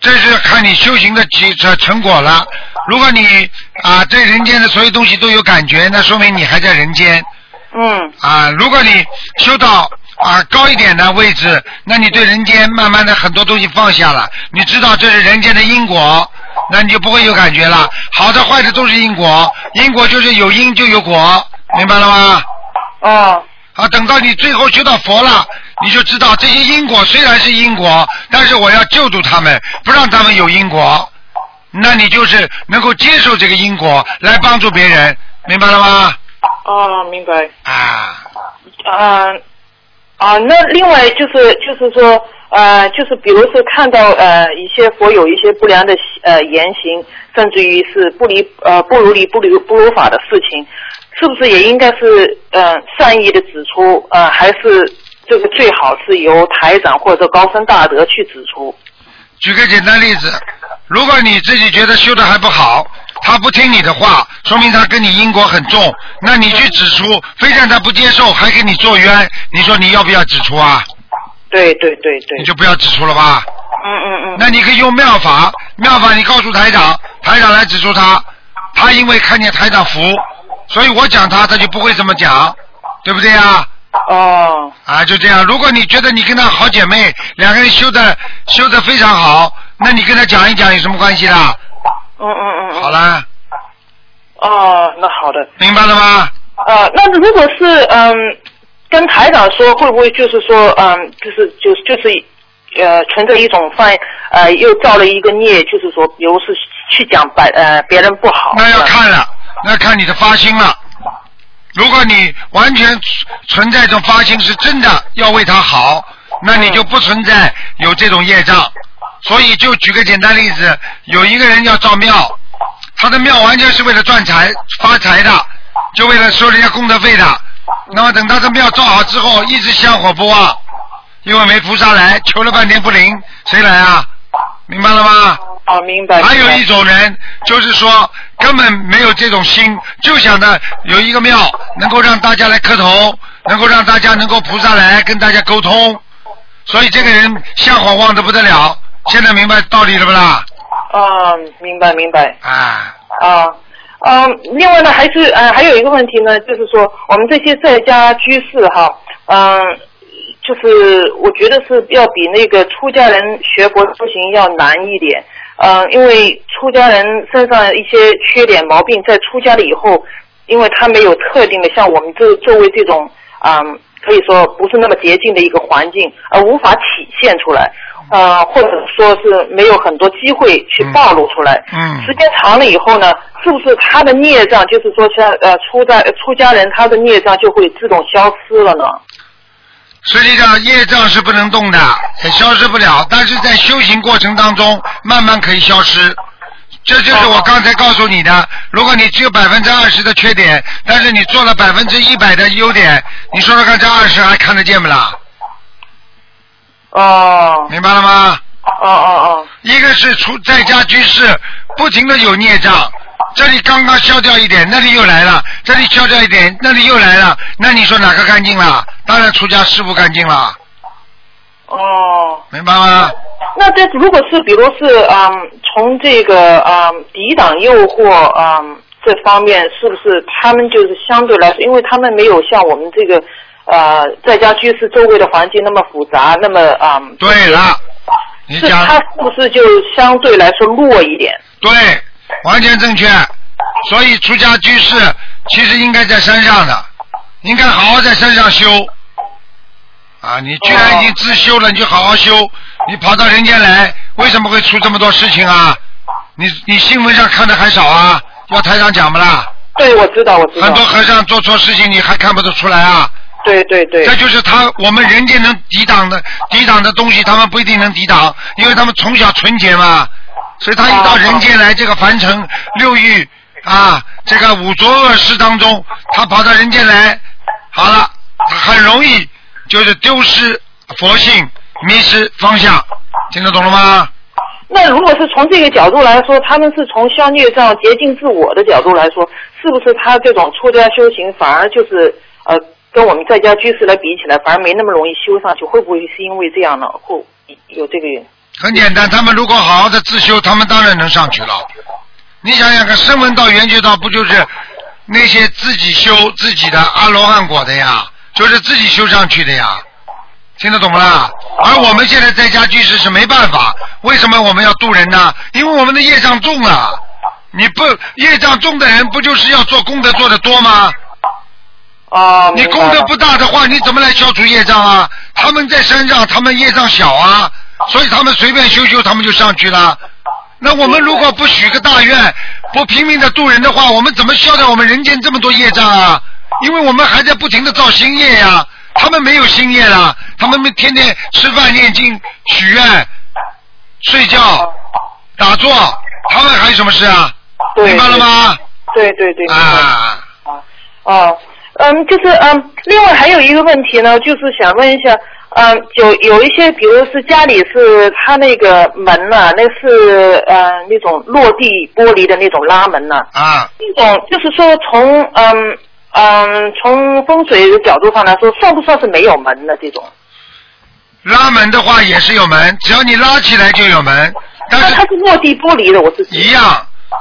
[SPEAKER 1] 这是看你修行的结成成果了。如果你啊对人间的所有东西都有感觉，那说明你还在人间。
[SPEAKER 7] 嗯。
[SPEAKER 1] 啊，如果你修到啊高一点的位置，那你对人间慢慢的很多东西放下了，你知道这是人间的因果，那你就不会有感觉了。好的坏的都是因果，因果就是有因就有果，明白了吗？
[SPEAKER 7] 哦。
[SPEAKER 1] 啊，等到你最后修到佛了，你就知道这些因果虽然是因果，但是我要救助他们，不让他们有因果。那你就是能够接受这个因果来帮助别人，明白了吗？
[SPEAKER 7] 哦，明白。
[SPEAKER 1] 啊。
[SPEAKER 7] 啊啊，那另外就是就是说呃，就是比如是看到呃一些佛有一些不良的呃言行，甚至于是不离呃不如理不如不如法的事情，是不是也应该是呃善意的指出呃，还是这个最好是由台长或者高僧大德去指出？
[SPEAKER 1] 举个简单例子，如果你自己觉得修的还不好，他不听你的话，说明他跟你因果很重，那你去指出，非但他不接受，还给你做冤，你说你要不要指出啊？
[SPEAKER 7] 对对对对。
[SPEAKER 1] 你就不要指出了吧？
[SPEAKER 7] 嗯嗯嗯。
[SPEAKER 1] 那你可以用妙法，妙法你告诉台长，台长来指出他，他因为看见台长服，所以我讲他，他就不会这么讲，对不对呀？
[SPEAKER 7] 哦。
[SPEAKER 1] 啊，就这样。如果你觉得你跟他好姐妹，两个人修的修的非常好，那你跟他讲一讲有什么关系啦？
[SPEAKER 7] 嗯嗯嗯。
[SPEAKER 1] 好啦，
[SPEAKER 7] 哦，那好的。
[SPEAKER 1] 明白了吗？
[SPEAKER 7] 呃，那如果是嗯，跟台长说，会不会就是说嗯，就是就就是呃，存在一种犯呃，又造了一个孽，就是说，比如是去讲白呃别人不好。
[SPEAKER 1] 那要看了，那看你的发心了。如果你完全存在这种发心是真的要为他好，那你就不存在有这种业障。所以就举个简单例子，有一个人要造庙，他的庙完全是为了赚财发财的，就为了收人家功德费的。那么等他的庙造好之后，一直香火不旺，因为没菩萨来，求了半天不灵，谁来啊？明白了吗？
[SPEAKER 7] 哦，明白。
[SPEAKER 1] 还有一种人，就是说根本没有这种心，就想着有一个庙能够让大家来磕头，能够让大家能够菩萨来跟大家沟通，所以这个人香火旺的不得了。现在明白道理了不啦？
[SPEAKER 7] 啊，明白明白。
[SPEAKER 1] 啊。
[SPEAKER 7] 啊。嗯，另外呢，还是呃，还有一个问题呢，就是说我们这些在家居士哈，嗯、就是我觉得是要比那个出家人学佛修行要难一点，嗯、因为出家人身上一些缺点毛病，在出家了以后，因为他没有特定的像我们这周围这种嗯、可以说不是那么洁净的一个环境，而无法体现出来，呃，或者说是没有很多机会去暴露出来。
[SPEAKER 1] 嗯
[SPEAKER 7] 时间长了以后呢，是不是他的孽障，就是说像呃出家出家人他的孽障就会自动消失了呢？
[SPEAKER 1] 实际上业障是不能动的，也消失不了，但是在修行过程当中，慢慢可以消失。这就是我刚才告诉你的，如果你只有百分之二十的缺点，但是你做了百分之一百的优点，你说说看，这二十还看得见不啦？
[SPEAKER 7] 哦。
[SPEAKER 1] 明白了吗？
[SPEAKER 7] 哦哦哦。
[SPEAKER 1] 一个是出在家居士，不停的有孽障，这里刚刚消掉一点，那里又来了，这里消掉一点，那里又来了，那你说哪个干净了？当然出家师傅干净了，
[SPEAKER 7] 哦。
[SPEAKER 1] 明白吗？
[SPEAKER 7] 那这如果是比如是嗯从这个嗯抵挡诱惑嗯这方面是不是他们就是相对来说，因为他们没有像我们这个呃在家居士周围的环境那么复杂，那么啊、
[SPEAKER 1] 对了，你讲
[SPEAKER 7] 是他是不是就相对来说弱一点？
[SPEAKER 1] 对，完全正确。所以出家居士其实应该在山上的，应该好好在山上修。啊，你居然已经自修了，你就好好修。你跑到人间来，为什么会出这么多事情啊？你你新闻上看的还少啊？要台上讲不啦？
[SPEAKER 7] 对，我知道，我知道。
[SPEAKER 1] 很多和尚做错事情，你还看不得出来啊？
[SPEAKER 7] 对对对。
[SPEAKER 1] 这就是他我们人间能抵挡的抵挡的东西，他们不一定能抵挡，因为他们从小纯洁嘛，所以他一到人间来，这个凡尘六欲啊，这个五浊恶世当中，他跑到人间来，好了，他很容易就是丢失佛性，迷失方向，听得懂了吗？
[SPEAKER 7] 那如果是从这个角度来说，他们是从消孽障、洁净自我的角度来说，是不是他这种出家修行反而就是呃，跟我们在家居士来比起来，反而没那么容易修上去？会不会是因为这样呢？会有这个原因？
[SPEAKER 1] 很简单，他们如果好好的自修，他们当然能上去了。你想想看，声闻道、缘觉道不就是那些自己修自己的阿罗汉果的呀？就是自己修上去的呀，听得懂不啦？而我们现在在家居士是没办法，为什么我们要渡人呢？因为我们的业障重啊。你不业障重的人，不就是要做功德做得多吗？
[SPEAKER 7] 啊，
[SPEAKER 1] 你功德不大的话，你怎么来消除业障啊？他们在山上，他们业障小啊，所以他们随便修修，他们就上去了。那我们如果不许个大愿，不拼命的度人的话，我们怎么消掉我们人间这么多业障啊？因为我们还在不停的造新业呀、他们没有新业了，他们天天吃饭、念经、许愿、睡觉、打坐，他们还有什么事啊？明白了吗？
[SPEAKER 7] 对对对。
[SPEAKER 1] 啊。
[SPEAKER 7] 哦，嗯，就是嗯，另外还有一个问题呢，就是想问一下，嗯，有有一些，比如是家里是他那个门呐、那是呃那种落地玻璃的那种拉门呐、
[SPEAKER 1] 啊，
[SPEAKER 7] 这种就是说从嗯嗯从风水的角度上来说，算不算是没有门的这种？
[SPEAKER 1] 拉门的话也是有门，只要你拉起来就有门。但是
[SPEAKER 7] 它是落地玻璃的，我是
[SPEAKER 1] 一样，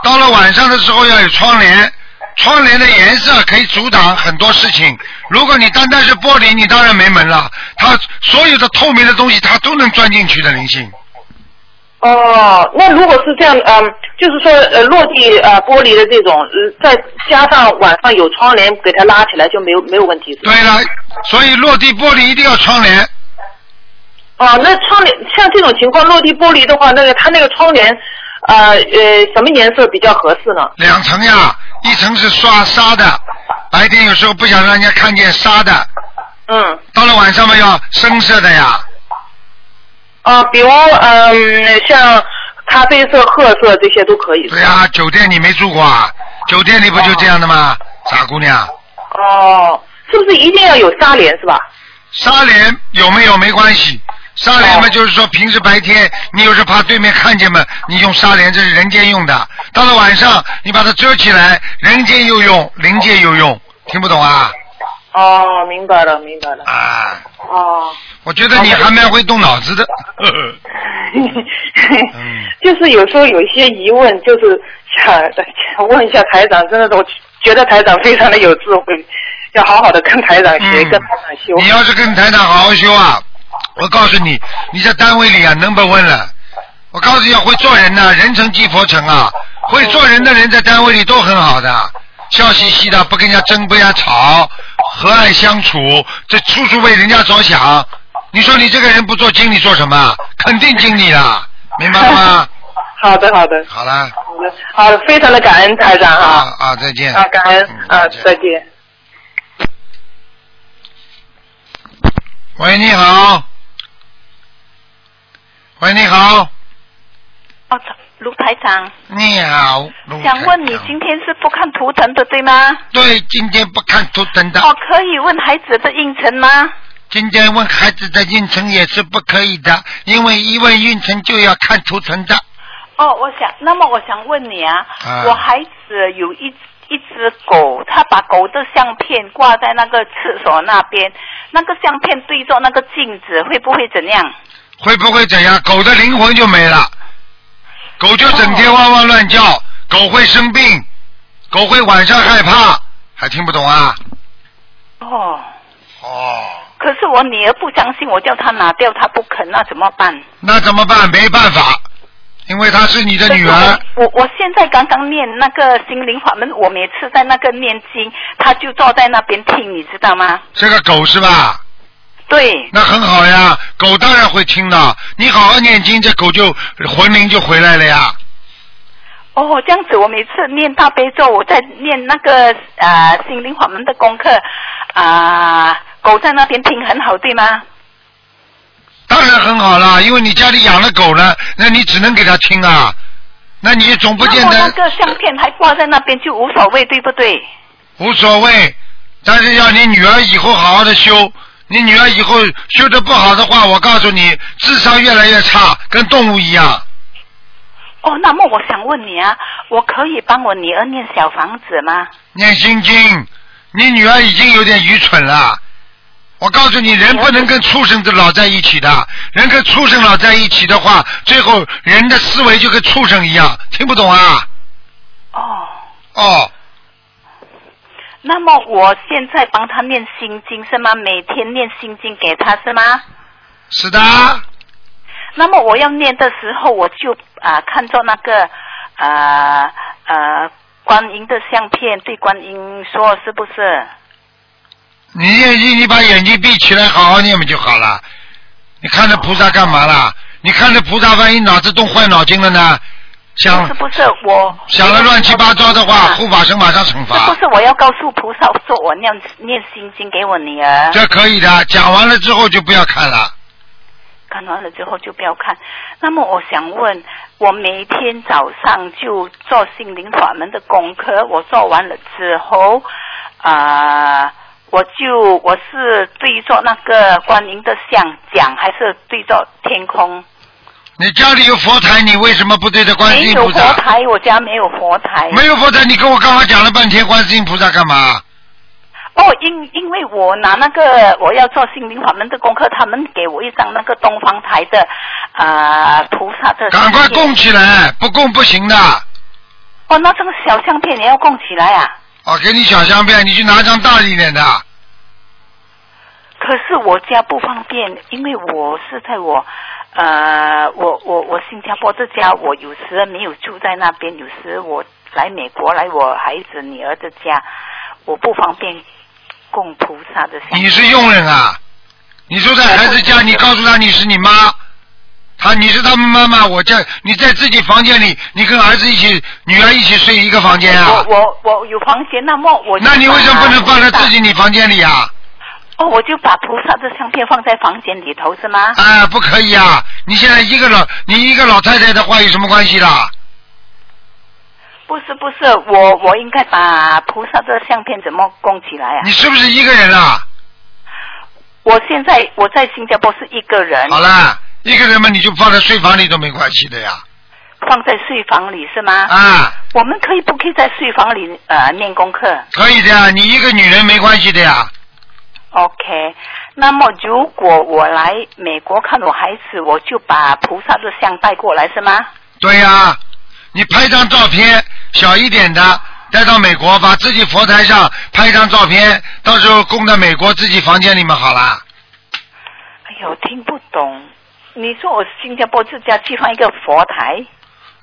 [SPEAKER 1] 到了晚上的时候要有窗帘，窗帘的颜色可以阻挡很多事情。如果你单单是玻璃，你当然没门了。它所有的透明的东西，它都能钻进去的灵性。
[SPEAKER 7] 哦，那如果是这样，嗯，就是说，呃，落地呃玻璃的这种，呃再加上晚上有窗帘给它拉起来，就没有没有问题。
[SPEAKER 1] 对了，所以落地玻璃一定要窗帘。
[SPEAKER 7] 哦，那窗帘像这种情况，落地玻璃的话，那个它那个窗帘，呃呃，什么颜色比较合适呢？
[SPEAKER 1] 两层呀，一层是刷纱的，白天有时候不想让人家看见纱的。
[SPEAKER 7] 嗯。
[SPEAKER 1] 到了晚上嘛，要深色的呀。
[SPEAKER 7] 啊，比如嗯，像咖啡色、褐色这些都可以。
[SPEAKER 1] 对呀、酒店你没住过啊？酒店里不就这样的吗？傻姑娘。
[SPEAKER 7] 哦，是不是一定要有纱帘是吧？
[SPEAKER 1] 纱帘有没有没关系，纱帘
[SPEAKER 7] 哦
[SPEAKER 1] 嘛就是说平时白天你有时怕对面看见嘛，你用纱帘这是人间用的，到了晚上你把它遮起来，人间又用，灵界又用，听不懂啊？
[SPEAKER 7] 哦，明白了，明白了。
[SPEAKER 1] 啊，
[SPEAKER 7] 哦。
[SPEAKER 1] 我觉得你还蛮会动脑子的。
[SPEAKER 7] 就是有时候有一些疑问，就是想想问一下台长，真的是我觉得台长非常的有智慧，要好好的跟台长学，跟台长修。
[SPEAKER 1] 嗯你要是跟台长好好修啊，我告诉你，你在单位里啊 number one 了。我告诉你，要会做人呐、人成即佛成啊。会做人的人在单位里都很好的，笑嘻嘻的，不跟人家争，不跟人家吵，和蔼相处，这处处为人家着想。你说你这个人不做经理做什么？肯定经理的，明白了吗？
[SPEAKER 7] 好的，好的，
[SPEAKER 1] 好了，
[SPEAKER 7] 好的，好的，非常的感恩台长啊
[SPEAKER 1] 啊啊，再见。
[SPEAKER 7] 啊，感恩啊，再见。
[SPEAKER 1] 喂，你好。喂，你好，
[SPEAKER 8] 哦，卢台长，
[SPEAKER 1] 你好，卢
[SPEAKER 8] 想问你今天是不看图腾的对吗？
[SPEAKER 1] 对，今天不看图腾的。
[SPEAKER 8] 哦，可以问孩子的运程吗？
[SPEAKER 1] 今天问孩子的运程也是不可以的，因为一问运程就要看图腾的。
[SPEAKER 8] 哦，我想，那么我想问你啊，
[SPEAKER 1] 啊
[SPEAKER 8] 我孩子有一一只狗，他把狗的相片挂在那个厕所那边，那个相片对着那个镜子，会不会怎样？
[SPEAKER 1] 会不会怎样？狗的灵魂就没了，狗就整天汪汪乱叫，狗会生病，狗会晚上害怕，还听不懂啊？
[SPEAKER 8] 哦。
[SPEAKER 1] 哦。
[SPEAKER 8] 可是我女儿不相信，我叫她拿掉，她不肯，那怎么办？
[SPEAKER 1] 那怎么办？没办法，因为她是你的女儿。
[SPEAKER 8] 我我现在刚刚念那个心灵法门，我每次在那个念经，她就坐在那边听，你知道吗？
[SPEAKER 1] 这个狗是吧？
[SPEAKER 8] 对。
[SPEAKER 1] 那很好呀，狗当然会听的。你好好念经，这狗就魂灵就回来了呀。
[SPEAKER 8] 哦，这样子，我每次念大悲咒，我在念那个呃心灵法门的功课啊、狗在那边听很好，对吗？
[SPEAKER 1] 当然很好啦，因为你家里养了狗了，那你只能给它听啊。那你总不见
[SPEAKER 8] 那么那
[SPEAKER 1] 得
[SPEAKER 8] 个相片还挂在那边就无所谓，对不对？
[SPEAKER 1] 无所谓，但是要你女儿以后好好的修。你女儿以后修的不好的话，我告诉你，智商越来越差，跟动物一样。
[SPEAKER 8] 哦，那么我想问你啊，我可以帮我女儿念小房子吗？
[SPEAKER 1] 念心经，你女儿已经有点愚蠢了。我告诉你，人不能跟畜生子老在一起的，人跟畜生老在一起的话，最后人的思维就跟畜生一样，听不懂啊？
[SPEAKER 8] 哦。
[SPEAKER 1] 哦，
[SPEAKER 8] 那么我现在帮他念心经是吗？每天念心经给他是吗？
[SPEAKER 1] 是的。
[SPEAKER 8] 那么我要念的时候，我就啊、看着那个呃呃观音的相片，对观音说是不是？
[SPEAKER 1] 你眼睛，你把眼睛闭起来，好好念不就好了？你看着菩萨干嘛啦？你看着菩萨，万一脑子动坏脑筋了呢？想
[SPEAKER 8] 是不是我
[SPEAKER 1] 想了乱七八糟的话，护法神马上惩
[SPEAKER 8] 是
[SPEAKER 1] 罚
[SPEAKER 8] 不。是我要告诉菩萨说我念念心经给我女儿？
[SPEAKER 1] 这可以的，讲完了之后就不要看了。
[SPEAKER 8] 看完了之后就不要看。那么我想问，我每天早上就做心灵法门的功课，我做完了之后，啊、我就我是对着那个观音的像讲，还是对着天空？
[SPEAKER 1] 你家里有佛台，你为什么不对着观世
[SPEAKER 8] 没有
[SPEAKER 1] 音菩萨？
[SPEAKER 8] 佛台，我家没有佛台。
[SPEAKER 1] 没有佛台，你跟我刚刚讲了半天观世音菩萨干嘛？
[SPEAKER 8] 哦，因因为我拿那个我要做心灵法门的功课，他们给我一张那个东方台的啊、菩萨的。
[SPEAKER 1] 赶快供起来，不供不行的。
[SPEAKER 8] 哦，那这个小相片你要供起来啊？
[SPEAKER 1] 哦，给你小相片，你去拿张大一点的。
[SPEAKER 8] 可是我家不方便，因为我是在我呃，我我我新加坡这家，我有时没有住在那边，有时我来美国来我孩子女儿的家，我不方便供菩萨的。
[SPEAKER 1] 你是佣人啊？你住在孩子家，你告诉他你是你妈，他你是他们妈妈，我在你在自己房间里，你跟儿子一起、女儿一起睡一个房间啊？
[SPEAKER 8] 我我我有房间，那么我
[SPEAKER 1] 那你为什么不能放在自己你房间里啊？
[SPEAKER 8] 哦，我就把菩萨的相片放在房间里头是吗？
[SPEAKER 1] 啊，不可以啊！你现在一个老，你一个老太太的话有什么关系啦？
[SPEAKER 8] 不是不是，我我应该把菩萨的相片怎么供起来啊？
[SPEAKER 1] 你是不是一个人啊？
[SPEAKER 8] 我现在我在新加坡是一个人。
[SPEAKER 1] 好啦，一个人嘛，你就放在睡房里都没关系的呀。
[SPEAKER 8] 放在睡房里是吗？
[SPEAKER 1] 啊。
[SPEAKER 8] 我们可以不可以在睡房里呃念功课
[SPEAKER 1] 可以的呀，你一个女人没关系的呀。
[SPEAKER 8] ？OK。那么如果我来美国看我孩子，我就把菩萨的像带过来是吗？
[SPEAKER 1] 对呀、你拍张照片小一点的，带到美国，把自己佛台上拍一张照片，到时候供在美国自己房间里面好了。
[SPEAKER 8] 哎呦，听不懂。你说我新加坡自家去放一个佛台，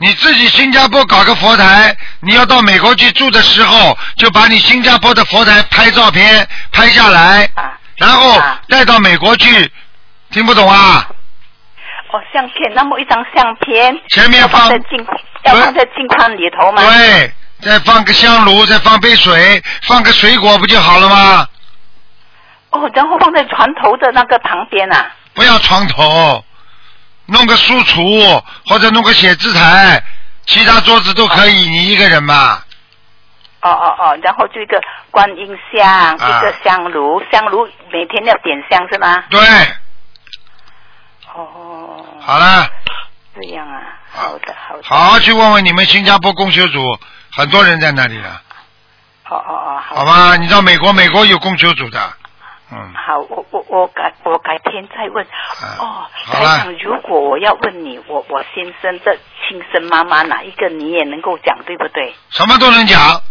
[SPEAKER 1] 你自己新加坡搞个佛台，你要到美国去住的时候，就把你新加坡的佛台拍照片拍下来，然后带到美国去。听不懂啊？
[SPEAKER 8] 哦，相片，那么一张相片，
[SPEAKER 1] 前面
[SPEAKER 8] 要放
[SPEAKER 1] 放
[SPEAKER 8] 在镜，要放在镜框里头吗？
[SPEAKER 1] 对，再放个香炉，再放杯水，放个水果不就好了吗？
[SPEAKER 8] 哦，然后放在床头的那个旁边啊。
[SPEAKER 1] 不要床头，弄个书橱或者弄个写字台，其他桌子都可以。你一个人嘛，
[SPEAKER 8] 哦哦哦，然后就一个观音像，
[SPEAKER 1] 啊
[SPEAKER 8] 一个香炉，香炉每天要点香是吗？
[SPEAKER 1] 对，
[SPEAKER 8] 哦，
[SPEAKER 1] 好了，
[SPEAKER 8] 这样啊，好的好的。
[SPEAKER 1] 好好去问问你们新加坡供修组，很多人在那里了，
[SPEAKER 8] 哦哦哦，好。
[SPEAKER 1] 好吧？你到美国，美国有供修组的，嗯，
[SPEAKER 8] 好，我我我改我改天再问。哦，台长，如果我要问你，我我先生的亲生妈妈哪一个你也能够讲，对不对？
[SPEAKER 1] 什么都能讲，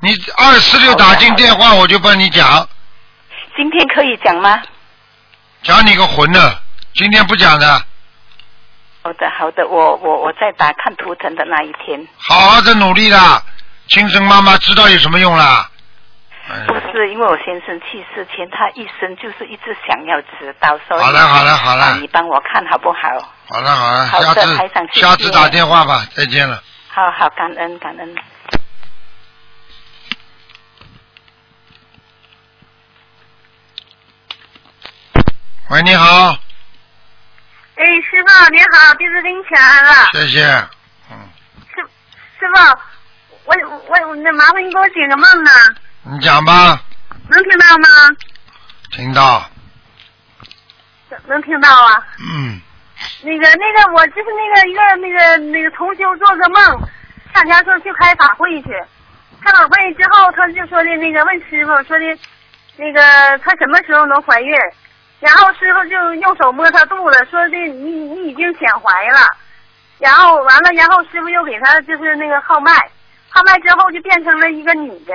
[SPEAKER 1] 你二四六打进电话，我就帮你讲，
[SPEAKER 8] 今天可以讲吗？
[SPEAKER 1] 讲你个混的，今天不讲的，
[SPEAKER 8] 好的，好的，我我我在打看图腾的那一天，
[SPEAKER 1] 好好的努力啦。亲生妈妈知道有什么用啦？哎
[SPEAKER 8] 不是因为我先生去世前，他一生就是一直想要知道，所以
[SPEAKER 1] 好了好了好了
[SPEAKER 8] 啊你帮我看好不好？
[SPEAKER 1] 好了好了，
[SPEAKER 8] 好
[SPEAKER 1] 下次下次打电话吧，再见了。
[SPEAKER 8] 好好感恩感恩。
[SPEAKER 1] 喂，你好，
[SPEAKER 9] 哎，师傅你好，弟子给你请安了。
[SPEAKER 1] 谢谢。
[SPEAKER 9] 嗯师师傅，我我那麻烦你给我解个梦呢，
[SPEAKER 1] 你讲吧，
[SPEAKER 9] 能听到吗？
[SPEAKER 1] 听到，
[SPEAKER 9] 能听到啊。
[SPEAKER 1] 嗯，
[SPEAKER 9] 那个那个，我就是那个一个那个那个同修做个梦，上家说去开法会去，开法会之后，他就说的那个问师傅说的，那个他什么时候能怀孕？然后师傅就用手摸他肚子，说的你你已经显怀了。然后完了，然后师傅又给他就是那个号脉，号脉之后就变成了一个女的。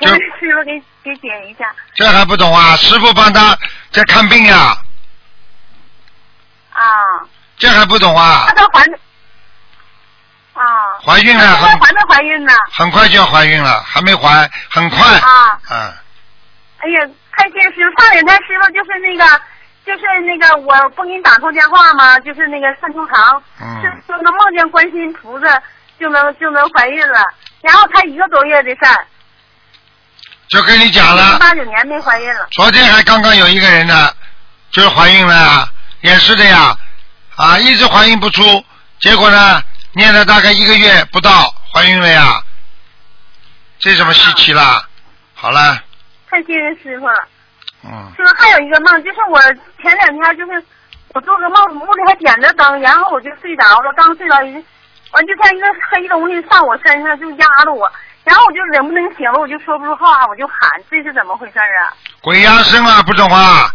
[SPEAKER 9] 请问师傅给给点一下
[SPEAKER 1] 这还不懂啊？师傅帮他在看病呀，
[SPEAKER 9] 啊？
[SPEAKER 1] 这还不懂啊
[SPEAKER 9] 他都怀啊？
[SPEAKER 1] 怀孕了，
[SPEAKER 9] 那她
[SPEAKER 1] 很
[SPEAKER 9] 怀没怀孕呢？
[SPEAKER 1] 很快就要怀孕了，还没怀，很快。
[SPEAKER 9] 啊！
[SPEAKER 1] 嗯，
[SPEAKER 9] 哎呀，太谢师傅，上两天师傅就是那个，就是那个，我不给你打通电话吗？就是那个三通堂，
[SPEAKER 1] 嗯
[SPEAKER 9] 是说能梦见观世音菩萨就能就能怀孕了，然后才一个多月的事儿，
[SPEAKER 1] 就跟你讲了，
[SPEAKER 9] 八九年没怀孕了。
[SPEAKER 1] 昨天还刚刚有一个人呢，就是怀孕了呀，也是的呀，啊，一直怀孕不出，结果呢，念了大概一个月不到，怀孕了呀，这什么稀奇啦？好了，
[SPEAKER 9] 太谢谢师傅。了。
[SPEAKER 1] 嗯，
[SPEAKER 9] 师傅还有一个梦，就是我前两天就是我做个梦，屋里还点着灯，然后我就睡着了，刚睡着一，完就像一个黑东西上我身上就压着我，然后我就忍不能行了，我就说不出话，我就喊，这是怎么回事啊？
[SPEAKER 1] 鬼压身啊，不懂啊？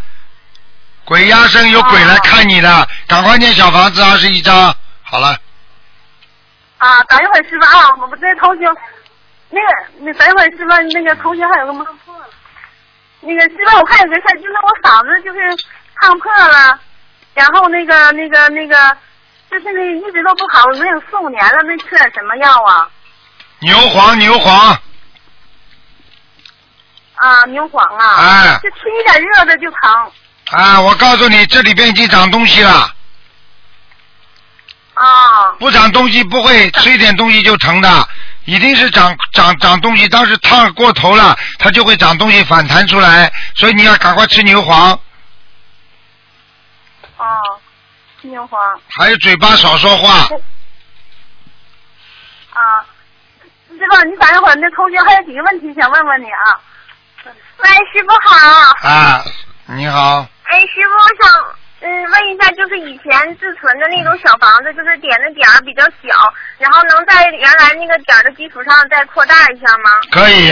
[SPEAKER 1] 鬼压身有鬼来看你的，赶快念小房子二十一张，好了，
[SPEAKER 9] 啊，等一会儿师傅啊，我们这同学，那个，那等一会儿师傅，那个同学还有个梦破了。那个师傅，我看有个事儿，就是我嗓子就是烫破了，然后那个那个那个，就是那一直都不好，没有四五年了，那吃点什么药啊？
[SPEAKER 1] 牛黄牛黄，
[SPEAKER 9] 啊，牛黄啊，
[SPEAKER 1] 哎。
[SPEAKER 9] 就吃一点热的就疼
[SPEAKER 1] 啊，我告诉你，这里边已经长东西了，
[SPEAKER 9] 啊。
[SPEAKER 1] 不长东西不会吃一点东西就疼的，一定是长长长东西，当时烫过头了，它就会长东西反弹出来，所以你要赶快吃牛黄，
[SPEAKER 9] 啊，吃牛黄。
[SPEAKER 1] 还有嘴巴少说话，
[SPEAKER 9] 啊。师傅，你等一会儿，那同学还有几个问题想问问你啊。喂，师傅好。
[SPEAKER 1] 啊，你好，
[SPEAKER 9] 哎，师傅，我想嗯问一下，就是以前自存的那种小房子，就是点的点儿比较小，然后能在原来那个点儿的基础上再扩大一下吗？
[SPEAKER 1] 可以。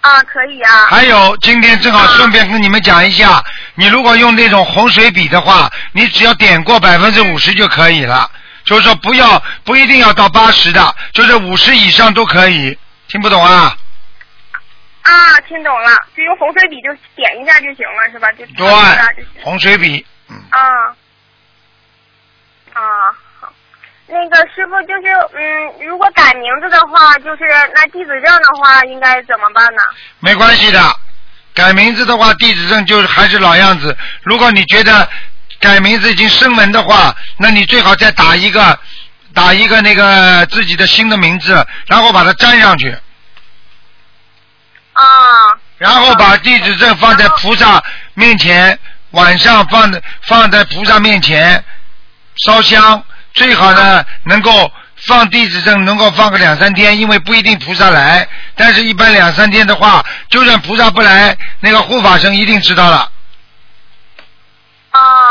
[SPEAKER 9] 啊，可以啊。
[SPEAKER 1] 还有，今天正好顺便跟你们讲一下，你如果用那种红水笔的话，你只要点过百分之五十就可以了。就是说，不要不一定要到八十的，就是五十以上都可以。听不懂啊？
[SPEAKER 9] 啊，听懂了，就用红水笔就点一下就行了，是吧？就
[SPEAKER 1] 对红水笔。
[SPEAKER 9] 啊啊好，那个师傅就是嗯，如果改名字的话，就是那地址证的话，应该怎么办呢？
[SPEAKER 1] 没关系的，改名字的话，地址证就是还是老样子。如果你觉得改名字已经生门的话，那你最好再打一个打一个那个自己的新的名字，然后把它粘上去。
[SPEAKER 9] 啊。
[SPEAKER 1] 然后把地址证放在菩萨面前，晚上放在放在菩萨面前烧香，最好呢能够放地址证能够放个两三天，因为不一定菩萨来，但是一般两三天的话，就算菩萨不来，那个护法神一定知道了。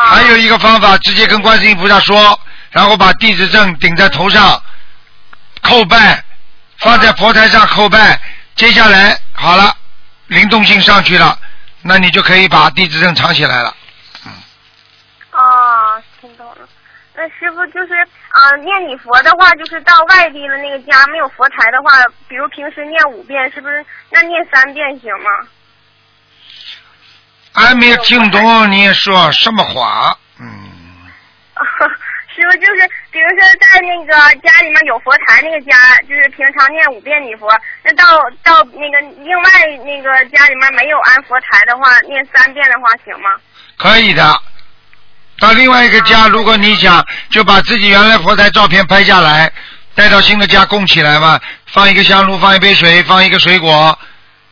[SPEAKER 1] 还有一个方法，直接跟观世音菩萨说，然后把地址证顶在头上，叩拜，放在佛台上叩拜，接下来好了，灵动性上去了，那你就可以把地址证藏起来了。
[SPEAKER 9] 啊，听懂了。
[SPEAKER 10] 那师傅就是啊、念礼佛的话，就是到外地了那个家没有佛台的话，比如平时念五遍，是不是那念三遍行吗？
[SPEAKER 1] 还没有听懂你说什么话？嗯，
[SPEAKER 10] 师傅就是，比如说在那个家里面有佛台那个家，就是平常念五遍礼佛，那到到那个另外那个家里面没有安佛台的话，念三遍的话行吗？
[SPEAKER 1] 可以的。到另外一个家，如果你想，就把自己原来佛台照片拍下来，带到新的家供起来嘛，放一个香炉，放一杯水，放一个水果，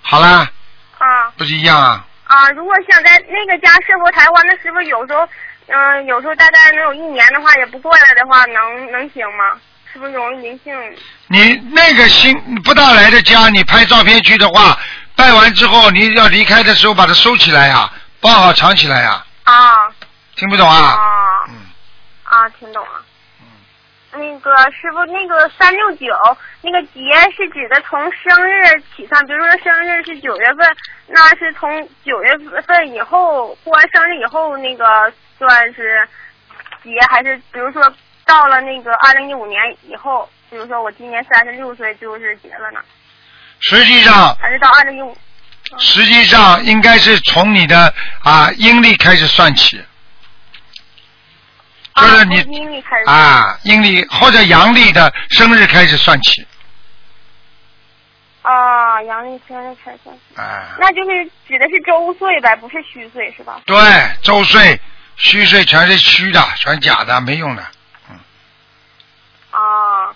[SPEAKER 1] 好啦，
[SPEAKER 10] 啊
[SPEAKER 1] 不是一样啊？
[SPEAKER 10] 啊，如果想在那个家设佛台的话，那师傅有时候，嗯、有时候大概能有一年的话，也不过来的话，能能行吗？是不是容易灵性？
[SPEAKER 1] 你那个新不大来的家，你拍照片去的话，拜完之后你要离开的时候把它收起来呀、包好藏起来呀、
[SPEAKER 10] 啊
[SPEAKER 1] 听不懂啊？
[SPEAKER 10] 啊啊，听懂了。那个师傅，那个三六九那个节是指的从生日起算，比如说生日是九月份，那是从九月份以后过完生日以后那个算是节，还是比如说到了那个二零一五年以后，比如说我今年三十六岁就是节了呢，
[SPEAKER 1] 实际上，
[SPEAKER 10] 还是到二零一五？
[SPEAKER 1] 实际上应该是从你的啊阴历开始算起，就是你
[SPEAKER 10] 阴历开始
[SPEAKER 1] 啊阴历或者阳历的生日开始算起
[SPEAKER 10] 啊，阳历生日开始算，
[SPEAKER 1] 啊。
[SPEAKER 10] 那就是指的是周岁呗，不是虚岁是吧？
[SPEAKER 1] 对，周岁、虚岁全是虚的，全假的，没用的。
[SPEAKER 10] 啊，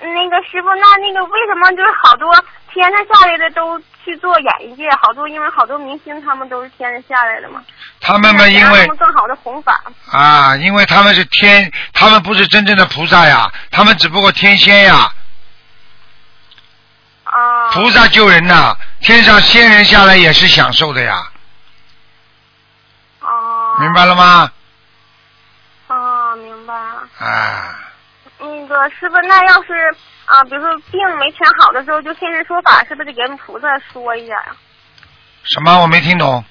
[SPEAKER 10] 那个师傅，那那个为什么就是好多天上下来的都去做演艺界，好多因为好多明星他们都是天上下来的嘛，
[SPEAKER 1] 他们嘛，因为
[SPEAKER 10] 们更好的弘法。
[SPEAKER 1] 啊，因为他们是天，他们不是真正的菩萨呀，他们只不过天仙呀。
[SPEAKER 10] 啊。
[SPEAKER 1] 菩萨救人呐，天上仙人下来也是享受的呀。
[SPEAKER 10] 啊。
[SPEAKER 1] 明白了吗？
[SPEAKER 10] 啊，明白了。
[SPEAKER 1] 啊，
[SPEAKER 10] 那个师傅，那要是啊，比如说病没全好的时候，就现身说法，是不是得跟菩萨说一下呀？
[SPEAKER 1] 什么？我没听懂。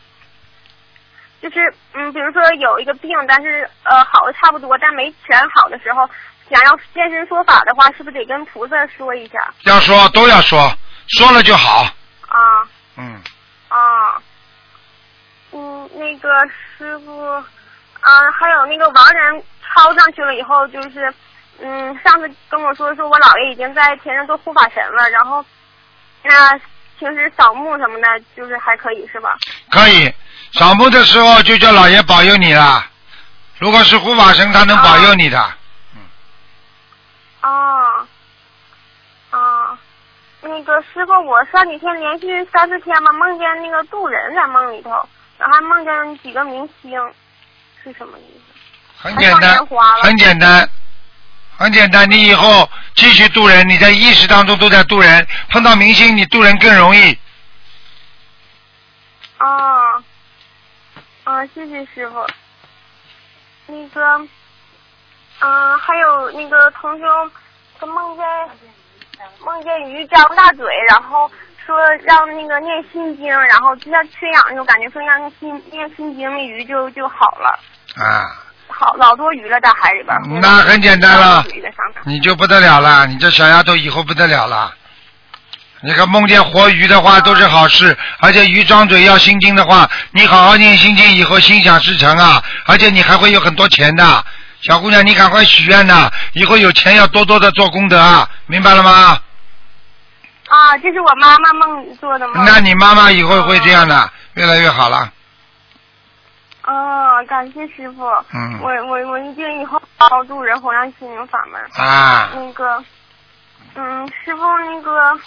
[SPEAKER 10] 就是嗯，比如说有一个病，但是呃好的差不多，但没全好的时候，想要现身说法的话，是不是得跟菩萨说一下？
[SPEAKER 1] 要说都要说，说了就好。
[SPEAKER 10] 啊
[SPEAKER 1] 嗯，
[SPEAKER 10] 啊，嗯，那个师傅，啊，还有那个亡人抄上去了以后，就是嗯，上次跟我说说我姥爷已经在天上做护法神了，然后那平时扫墓什么的，就是还可以是吧？
[SPEAKER 1] 可以。扫墓的时候就叫姥爷保佑你了。如果是护法神，他能保佑你的。
[SPEAKER 10] 嗯啊啊，那个师傅，我上几天连续三四天吧，梦见那个渡人在梦里头，然后还梦见几个明星，是什么意思？
[SPEAKER 1] 很简单很简单，很简单。你以后继续渡人，你在意识当中都在渡人，碰到明星你渡人更容易。
[SPEAKER 10] 啊啊，谢谢师傅。那个，嗯、还有那个同修，他梦见梦见鱼张大嘴，然后说让那个念心经，然后就像缺氧那种感觉，说让念心念心经，那鱼就就好了，
[SPEAKER 1] 啊，
[SPEAKER 10] 好老多鱼了，在海里边。
[SPEAKER 1] 那很简单了你就不得了了，你这小丫头以后不得了了。你看梦见活鱼的话都是好事，而且鱼张嘴要心经的话，你好好念心经以后心想事成啊，而且你还会有很多钱的。小姑娘，你赶快许愿呐，以后有钱要多多的做功德啊，明白了吗？
[SPEAKER 10] 啊，这是我妈妈梦里做的吗。
[SPEAKER 1] 那你妈妈以后会这样的，越来越好了。
[SPEAKER 10] 哦，感谢师傅。
[SPEAKER 1] 嗯
[SPEAKER 10] 我我我一定以后好好度人弘扬心灵法门。
[SPEAKER 1] 啊
[SPEAKER 10] 那个，嗯，师傅，那个，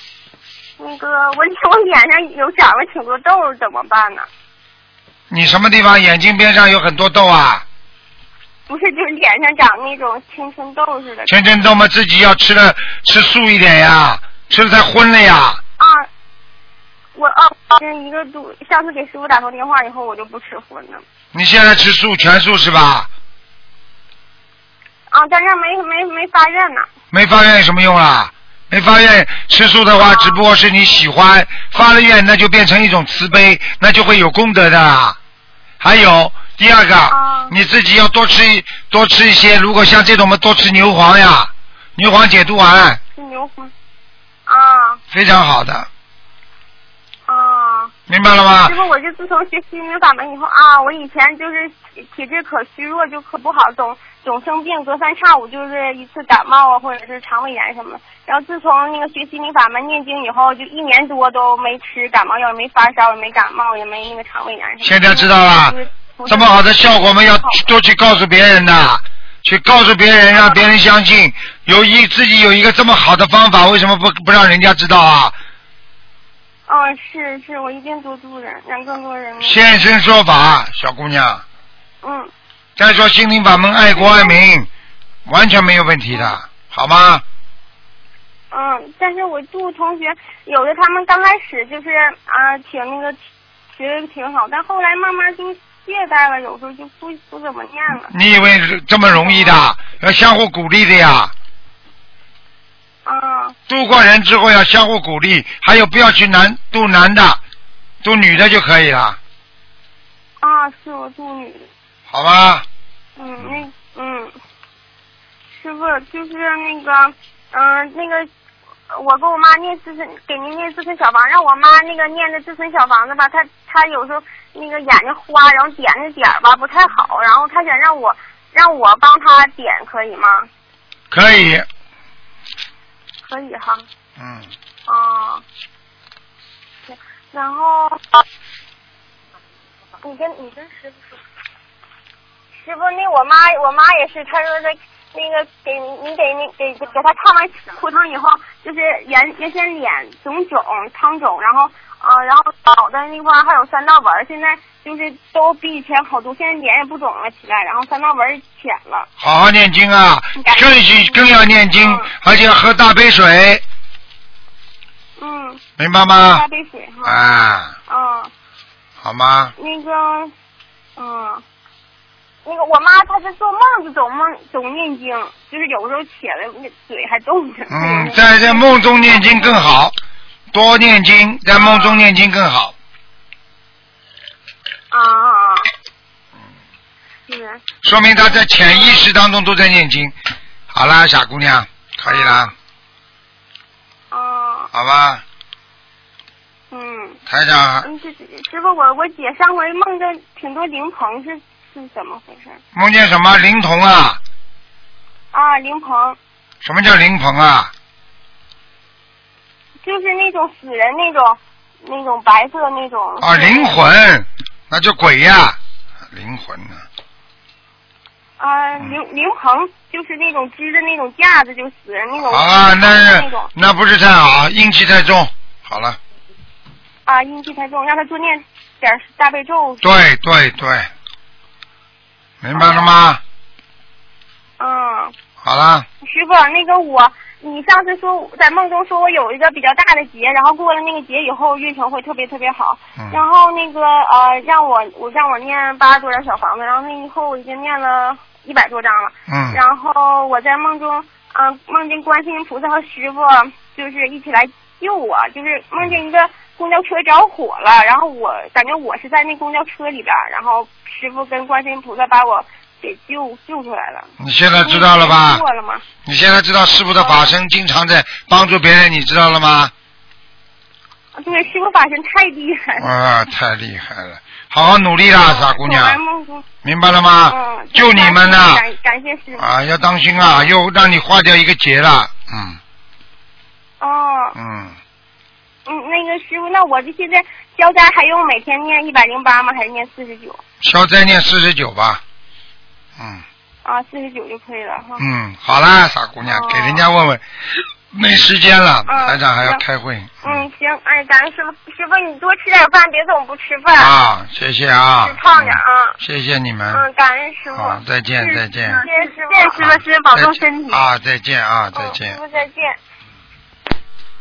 [SPEAKER 10] 那个，我我脸上有长了挺多痘，怎么办呢？
[SPEAKER 1] 你什么地方眼睛边上有很多痘啊？
[SPEAKER 10] 不是，就是脸上长那种青春痘似的。
[SPEAKER 1] 青春痘嘛，自己要吃的吃素一点呀，吃的太荤了呀。
[SPEAKER 10] 啊，我哦，这一个度，上次给师傅打通电话以后，我就不吃荤了。
[SPEAKER 1] 你现在吃素全素是吧？
[SPEAKER 10] 啊，但是没没没发愿呢。
[SPEAKER 1] 没发愿有什么用啊？没发愿吃素的话，只不过是你喜欢，发了愿那就变成一种慈悲，那就会有功德的。还有第二个，
[SPEAKER 10] 啊
[SPEAKER 1] 你自己要多吃一多吃一些，如果像这种，我们多吃牛黄呀，牛黄解毒丸
[SPEAKER 10] 吃牛黄。啊
[SPEAKER 1] 非常好的，
[SPEAKER 10] 啊。
[SPEAKER 1] 明白了吗
[SPEAKER 10] 师？傅，我就自从学心灵法门以后啊，我以前就是体体质可虚弱，就可不好，总总生病，隔三差五就是一次感冒啊，或者是肠胃炎什么的。然后自从那个学心灵法门念经以后，就一年多都没吃感冒药，也没发烧，也没感冒，也没那个肠胃炎什么。
[SPEAKER 1] 现在知道了这么好的效果，我们要多去告诉别人的，去告诉别人，让别人相信，有一自己有一个这么好的方法，为什么不不让人家知道啊？
[SPEAKER 10] 嗯，是是，我一定多助人，让更多人。
[SPEAKER 1] 现身说法，小姑娘，
[SPEAKER 10] 嗯
[SPEAKER 1] 再说心灵法门，爱国爱民，完全没有问题的，好吗？
[SPEAKER 10] 嗯，但是我助同学，有的他们刚开始就是啊，挺那个学的挺好，但后来慢慢就懈怠了，有时候就不不怎么念了。
[SPEAKER 1] 你以为是这么容易的？要相互鼓励的呀。
[SPEAKER 10] 啊
[SPEAKER 1] 渡过人之后要相互鼓励，还有不要去男渡男的，渡女的就可以了，
[SPEAKER 10] 啊，是我渡女的。
[SPEAKER 1] 好吧？
[SPEAKER 10] 嗯，那嗯，师傅就是那个，嗯、那个，我跟我妈念自身，给您念自身小房，让我妈那个念的自身小房子吧，她她有时候那个眼睛花，然后点的点儿吧不太好，然后她想让我让我帮她点，可以吗？
[SPEAKER 1] 可以，
[SPEAKER 10] 可以哈，
[SPEAKER 1] 嗯，
[SPEAKER 10] 啊，行然后你跟你跟师傅说，师傅那我妈我妈也是，她说的那个给你你给你给给她烫完裤裆以后，就是原原先脸肿肿汤肿，然后啊、然后脑袋那块还有三道纹，现在就是都比以前好多，现在脸也不肿了起来，然后三道纹儿浅了。
[SPEAKER 1] 好好念经啊，顺序更要念经，而且要喝大杯水，
[SPEAKER 10] 嗯，
[SPEAKER 1] 明白吗
[SPEAKER 10] 大？杯水哈。
[SPEAKER 1] 啊，
[SPEAKER 10] 嗯。
[SPEAKER 1] 好吗？
[SPEAKER 10] 那个，嗯，那个我妈她是做梦就总梦总念经，就是有时候起来那嘴还动着。
[SPEAKER 1] 嗯，在在梦中念经更好，多念经，在梦中念经更好。
[SPEAKER 10] 啊啊啊！是。
[SPEAKER 1] 说明他在潜意识当中都在念经。好啦，傻姑娘，可以啦，
[SPEAKER 10] 啊。
[SPEAKER 1] 好吧？
[SPEAKER 10] 嗯。
[SPEAKER 1] 台长
[SPEAKER 10] 嗯，这师傅，我我姐上回梦着挺多灵棚，是是怎么回事？
[SPEAKER 1] 梦见什么灵童啊？
[SPEAKER 10] 啊，灵棚
[SPEAKER 1] 什么叫灵棚啊？
[SPEAKER 10] 就是那种死人那种那种白色那种。
[SPEAKER 1] 啊，灵魂，那就鬼呀、灵魂呢、
[SPEAKER 10] 啊，灵灵棚就是那种支的那种架子，就死人那种。
[SPEAKER 1] 啊，那是
[SPEAKER 10] 那种
[SPEAKER 1] 那不是太好，阴气太重。好了，
[SPEAKER 10] 啊，阴气太重，让他多念点儿大悲咒。
[SPEAKER 1] 对对对，明白了吗？
[SPEAKER 10] 嗯，
[SPEAKER 1] 好了，
[SPEAKER 10] 师傅，那个我，你上次说在梦中说我有一个比较大的劫，然后过了那个劫以后运程会特别特别好。
[SPEAKER 1] 嗯
[SPEAKER 10] 然后那个呃，让我我让我念八十多张小房子，然后那以后我已经念了一百多张了。
[SPEAKER 1] 嗯
[SPEAKER 10] 然后我在梦中，嗯、梦见观世音菩萨和师傅就是一起来救我，就是梦见一个公交车着火了，然后我感觉我是在那公交车里边，然后师傅跟观世音菩萨把我给救救出来了。
[SPEAKER 1] 你现在知道了吧？
[SPEAKER 10] 过了吗？
[SPEAKER 1] 你现在知道师傅的法身经常在帮助别人，你知道了吗？
[SPEAKER 10] 对，师傅法身太厉害了。
[SPEAKER 1] 啊，太厉害了！好好努力啦，傻姑娘，明白了吗？
[SPEAKER 10] 嗯，
[SPEAKER 1] 救你们呐！
[SPEAKER 10] 感感谢师傅。
[SPEAKER 1] 啊，要当心啊！又让你化掉一个劫了，嗯
[SPEAKER 10] 哦，
[SPEAKER 1] 嗯，
[SPEAKER 10] 嗯，那个师傅，那我这现在消灾还用每天念一百零八吗？还是念四十九？
[SPEAKER 1] 消灾念四十九吧，嗯
[SPEAKER 10] 啊，四十九就可以了哈。
[SPEAKER 1] 嗯，好啦，傻姑娘，给人家问问，没时间了，
[SPEAKER 10] 嗯
[SPEAKER 1] 台长还要开会
[SPEAKER 10] 嗯，行，哎，感恩师傅，师傅你多吃点饭，别总不吃饭。
[SPEAKER 1] 啊，谢谢啊
[SPEAKER 10] 吃，胖点啊。
[SPEAKER 1] 谢谢你们，
[SPEAKER 10] 嗯，感恩师傅。
[SPEAKER 1] 好，再见再见，
[SPEAKER 10] 谢谢师傅，谢谢师傅，师傅保重身体。
[SPEAKER 1] 啊，再见啊，再
[SPEAKER 10] 嗯，
[SPEAKER 1] 见
[SPEAKER 10] 师。傅再见。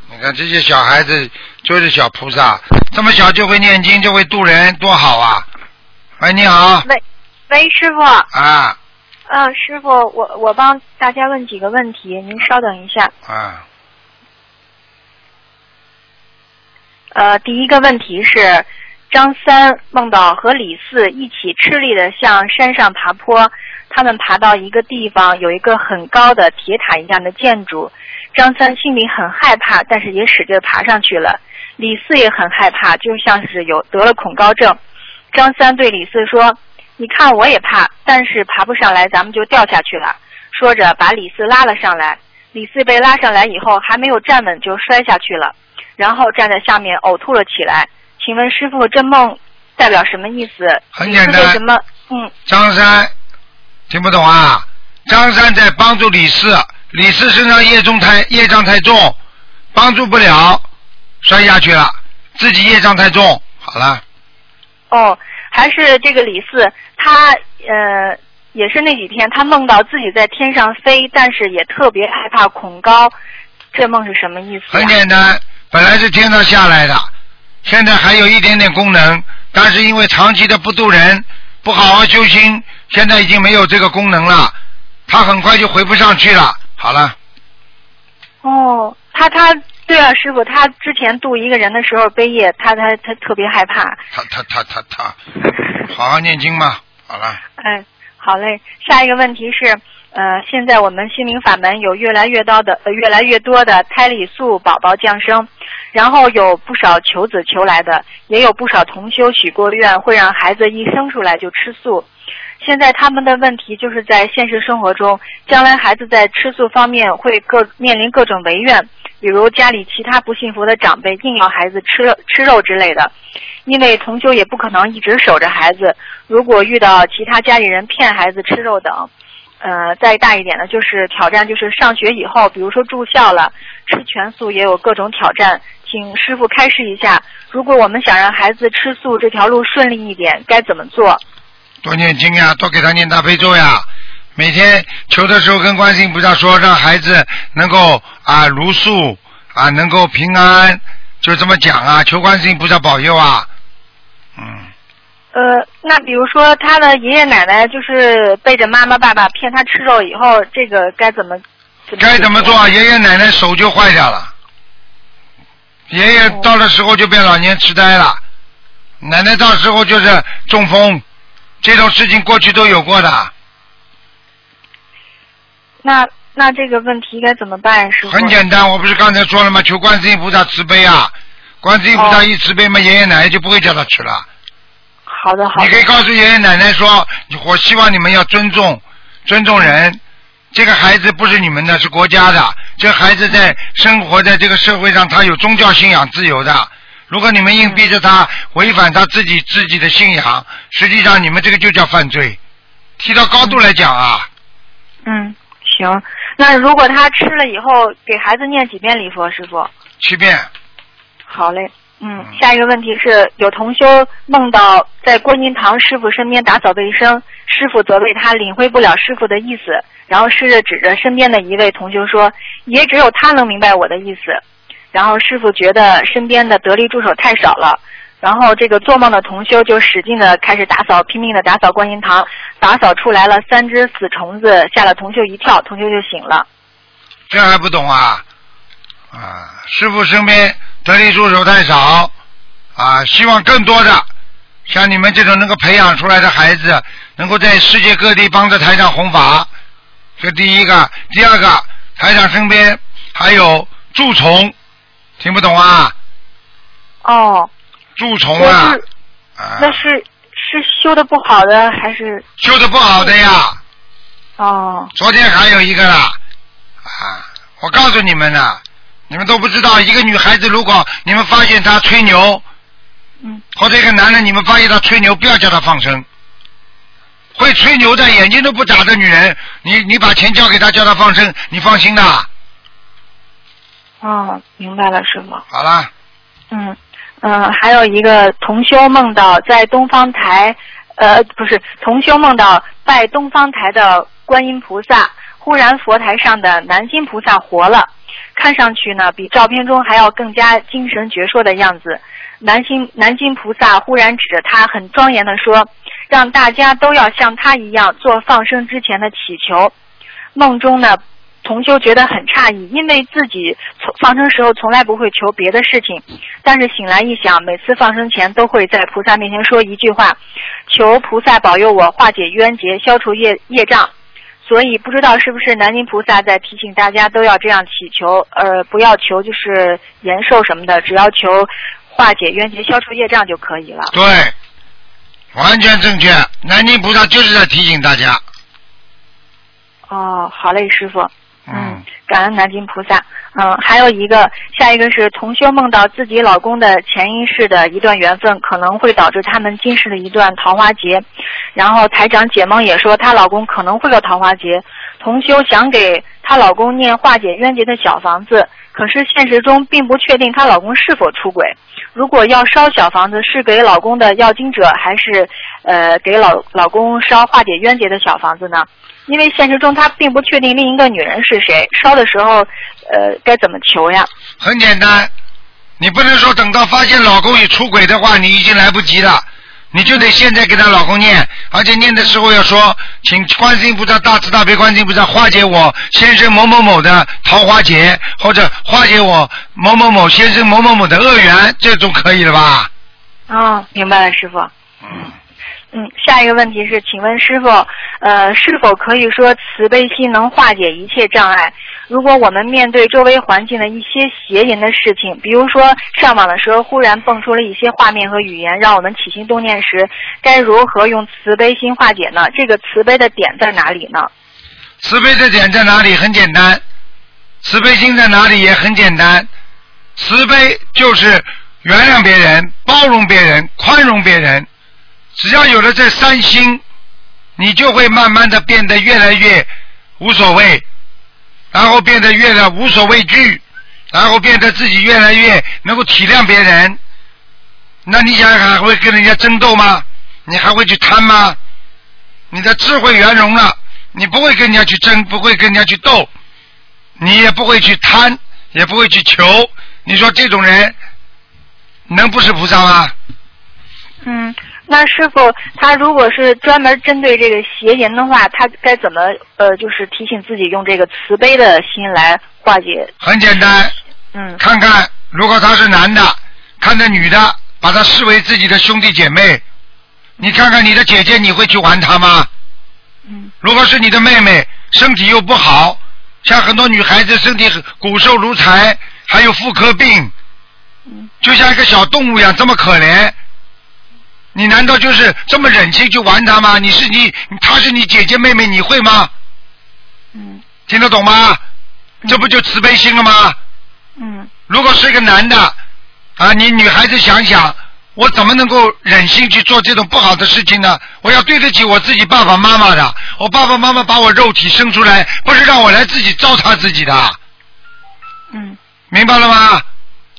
[SPEAKER 1] 你看这些小孩子就是小菩萨，这么小就会念经，就会渡人，多好啊！喂，你好，
[SPEAKER 11] 喂，喂，师傅。
[SPEAKER 1] 啊
[SPEAKER 11] 嗯，师傅，我我帮大家问几个问题，您稍等一下。
[SPEAKER 1] 啊，
[SPEAKER 11] 呃，第一个问题是，张三梦到和李四一起吃力的向山上爬坡，他们爬到一个地方，有一个很高的铁塔一样的建筑。张三心里很害怕，但是也使劲爬上去了。李四也很害怕，就像是有得了恐高症。张三对李四说：“你看我也怕，但是爬不上来，咱们就掉下去了。”说着把李四拉了上来。李四被拉上来以后，还没有站稳就摔下去了，然后站在下面呕吐了起来。请问师傅，这梦代表什么意思？
[SPEAKER 1] 很简单
[SPEAKER 11] 为什么？嗯，
[SPEAKER 1] 张三听不懂啊？张三在帮助李四，李四身上业重太业障太重，帮助不了，摔下去了，自己业障太重。好了，
[SPEAKER 11] 哦，还是这个李四，他呃也是那几天，他梦到自己在天上飞，但是也特别害怕恐高，这梦是什么意思、
[SPEAKER 1] 很简单，本来是天上下来的，现在还有一点点功能，但是因为长期的不渡人，不好好修心，现在已经没有这个功能了，他很快就回不上去了。好了，
[SPEAKER 11] 哦，他他对啊，师傅，他之前渡一个人的时候背业，他他他特别害怕。
[SPEAKER 1] 他他他他他，好好念经吧。好了，
[SPEAKER 11] 哎，好嘞。下一个问题是，呃，现在我们心灵法门有越来越多的、呃、越来越多的胎里素宝宝降生，然后有不少求子求来的，也有不少同修许过愿，会让孩子一生出来就吃素。现在他们的问题就是在现实生活中，将来孩子在吃素方面会各面临各种违愿，比如家里其他不信佛的长辈硬要孩子吃吃肉之类的。因为同修也不可能一直守着孩子，如果遇到其他家里人骗孩子吃肉等，呃，再大一点的就是挑战，就是上学以后，比如说住校了，吃全素也有各种挑战。请师傅开示一下，如果我们想让孩子吃素这条路顺利一点，该怎么做？
[SPEAKER 1] 多念经呀，多给他念大悲咒呀。每天求的时候跟观世音菩萨说，让孩子能够啊如素啊，能够平安，就这么讲啊，求观世音菩萨保佑啊。
[SPEAKER 11] 呃，那比如说他的爷爷奶奶就是背着妈妈爸爸骗他吃肉以后，这个该怎么？
[SPEAKER 1] 该怎么做？爷爷奶奶手就坏掉了，爷爷到了时候就变老年痴呆了，奶奶到时候就是中风，这种事情过去都有过的。
[SPEAKER 11] 那那这个问题该怎么办，师傅？
[SPEAKER 1] 很简单，我不是刚才说了吗？求观世音菩萨慈悲啊！观世音菩萨一慈悲嘛，爷爷奶奶就不会叫他吃了。
[SPEAKER 11] 好的，好的。
[SPEAKER 1] 你可以告诉爷爷奶奶说，我希望你们要尊重，尊重人。这个孩子不是你们的，是国家的。这孩子在生活在这个社会上，他有宗教信仰自由的。如果你们硬逼着他违反他自己自己的信仰，实际上你们这个就叫犯罪。提到高度来讲啊，
[SPEAKER 11] 嗯，行。那如果他吃了以后，给孩子念几遍礼佛，师傅？
[SPEAKER 1] 七遍。
[SPEAKER 11] 好嘞。嗯，下一个问题是有同修梦到在观音堂师傅身边打扫卫生，师傅责备他领会不了师傅的意思，然后试着指着身边的一位同修说：“也只有他能明白我的意思。”然后师傅觉得身边的得力助手太少了，然后这个做梦的同修就使劲的开始打扫，拼命的打扫观音堂，打扫出来了三只死虫子，吓了同修一跳，同修就醒了。
[SPEAKER 1] 这还不懂啊？啊，师傅身边。得力助手太少啊！希望更多的像你们这种能够培养出来的孩子，能够在世界各地帮着台长弘法。这第一个，第二个，台长身边还有蛀虫，听不懂啊？
[SPEAKER 11] 哦。
[SPEAKER 1] 蛀虫啊！
[SPEAKER 11] 那是是修的不好的还是？
[SPEAKER 1] 修的不好的呀。
[SPEAKER 11] 哦。
[SPEAKER 1] 昨天还有一个啦，啊！我告诉你们呢。你们都不知道，一个女孩子如果你们发现她吹牛，
[SPEAKER 11] 嗯，
[SPEAKER 1] 或者一个男人你们发现他吹牛，不要叫他放生。会吹牛的眼睛都不眨的女人，你你把钱交给他，叫他放生，你放心的。
[SPEAKER 11] 哦，明白了，师傅。
[SPEAKER 1] 好了。
[SPEAKER 11] 嗯嗯，还有一个同修梦到在东方台，呃，不是同修梦到拜东方台的观音菩萨，忽然佛台上的南京菩萨活了。看上去呢，比照片中还要更加精神矍铄的样子。南京南京菩萨忽然指着他，很庄严地说：“让大家都要像他一样做放生之前的祈求。”梦中呢，同修觉得很诧异，因为自己从放生时候从来不会求别的事情，但是醒来一想，每次放生前都会在菩萨面前说一句话，求菩萨保佑我化解冤结，消除业业障。所以不知道是不是南京菩萨在提醒大家都要这样祈求，呃，不要求就是延寿什么的，只要求化解冤结、消除业障就可以了。
[SPEAKER 1] 对，完全正确。南京菩萨就是在提醒大家。
[SPEAKER 11] 哦，好嘞，师傅。嗯，感恩南京菩萨。嗯，还有一个，下一个是同修梦到自己老公的前一世的一段缘分，可能会导致他们今世的一段桃花劫。然后台长解梦也说，她老公可能会有桃花劫。同修想给她老公念化解冤结的小房子，可是现实中并不确定她老公是否出轨。如果要烧小房子，是给老公的要经者，还是呃给老老公烧化解冤结的小房子呢？因为现实中他并不确定另一个女人是谁，烧的时候，呃，该怎么求呀？
[SPEAKER 1] 很简单，你不能说等到发现老公已出轨的话，你已经来不及了，你就得现在给她老公念，而且念的时候要说，请观世音菩萨大慈大悲观世音菩萨化解我先生某某某的桃花劫，或者化解我某某某先生某某某的恶缘，这总可以了吧？
[SPEAKER 11] 哦，明白了，师傅。
[SPEAKER 1] 嗯。
[SPEAKER 11] 嗯，下一个问题是，请问师傅，呃，是否可以说慈悲心能化解一切障碍？如果我们面对周围环境的一些邪淫的事情，比如说上网的时候忽然蹦出了一些画面和语言，让我们起心动念时，该如何用慈悲心化解呢？这个慈悲的点在哪里呢？
[SPEAKER 1] 慈悲的点在哪里？很简单，慈悲心在哪里也很简单，慈悲就是原谅别人、包容别人、宽容别人。只要有了这三心，你就会慢慢的变得越来越无所谓，然后变得越来无所畏惧，然后变得自己越来越能够体谅别人。那你想还会跟人家争斗吗？你还会去贪吗？你的智慧圆融了，你不会跟人家去争，不会跟人家去斗，你也不会去贪，也不会去求。你说这种人能不是菩萨吗？
[SPEAKER 11] 嗯。那师傅，他如果是专门针对这个邪淫的话，他该怎么呃，就是提醒自己用这个慈悲的心来化解？
[SPEAKER 1] 很简单，
[SPEAKER 11] 嗯，
[SPEAKER 1] 看看如果他是男的，看着女的，把他视为自己的兄弟姐妹，你看看你的姐姐，你会去玩她吗？
[SPEAKER 11] 嗯，
[SPEAKER 1] 如果是你的妹妹，身体又不好，像很多女孩子身体骨瘦如柴，还有妇科病，
[SPEAKER 11] 嗯，
[SPEAKER 1] 就像一个小动物一样，这么可怜。你难道就是这么忍心去玩他吗？你是你，他是你姐姐妹妹，你会吗？
[SPEAKER 11] 嗯。
[SPEAKER 1] 听得懂吗？这不就慈悲心了吗？
[SPEAKER 11] 嗯。
[SPEAKER 1] 如果是一个男的，啊，你女孩子想想，我怎么能够忍心去做这种不好的事情呢？我要对得起我自己爸爸妈妈的。我爸爸妈妈把我肉体生出来，不是让我来自己糟蹋自己的。
[SPEAKER 11] 嗯。
[SPEAKER 1] 明白了吗？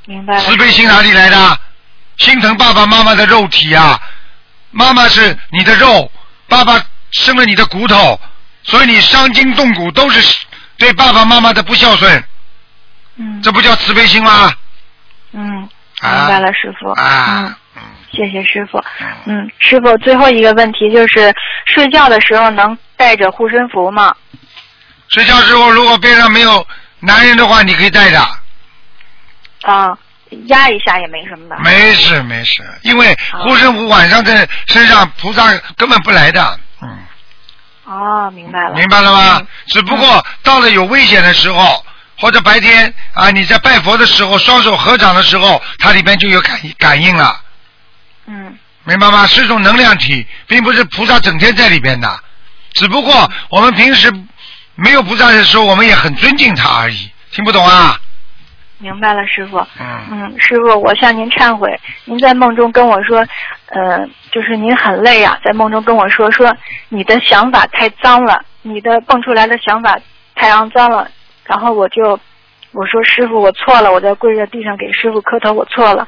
[SPEAKER 11] 明白了。
[SPEAKER 1] 慈悲心哪里来的？心疼爸爸妈妈的肉体呀，妈妈是你的肉，爸爸生了你的骨头，所以你伤筋动骨都是对爸爸妈妈的不孝顺。
[SPEAKER 11] 嗯。
[SPEAKER 1] 这不叫慈悲心吗？
[SPEAKER 11] 嗯，明白了，师傅。
[SPEAKER 1] 啊。
[SPEAKER 11] 嗯。谢谢师傅。嗯，师傅，最后一个问题就是，睡觉的时候能带着护身符吗？
[SPEAKER 1] 睡觉时候如果边上没有男人的话，你可以带着。
[SPEAKER 11] 啊。压一下也没什么的。
[SPEAKER 1] 没事没事，因为护身符晚上在身上，菩萨根本不来的。嗯。
[SPEAKER 11] 哦，明白了。
[SPEAKER 1] 明白了吗？只不过到了有危险的时候，或者白天啊你在拜佛的时候，双手合掌的时候，它里边就有感感应了。
[SPEAKER 11] 嗯。
[SPEAKER 1] 明白吗？是一种能量体，并不是菩萨整天在里边的。只不过我们平时没有菩萨的时候，我们也很尊敬他而已。听不懂啊？
[SPEAKER 11] 明白了，师傅。
[SPEAKER 1] 嗯。
[SPEAKER 11] 嗯，师傅，我向您忏悔。您在梦中跟我说，呃，就是您很累啊，在梦中跟我说，说你的想法太脏了，你的蹦出来的想法太肮脏了。然后我就我说师傅，我错了，我在跪在地上给师傅磕头，我错了。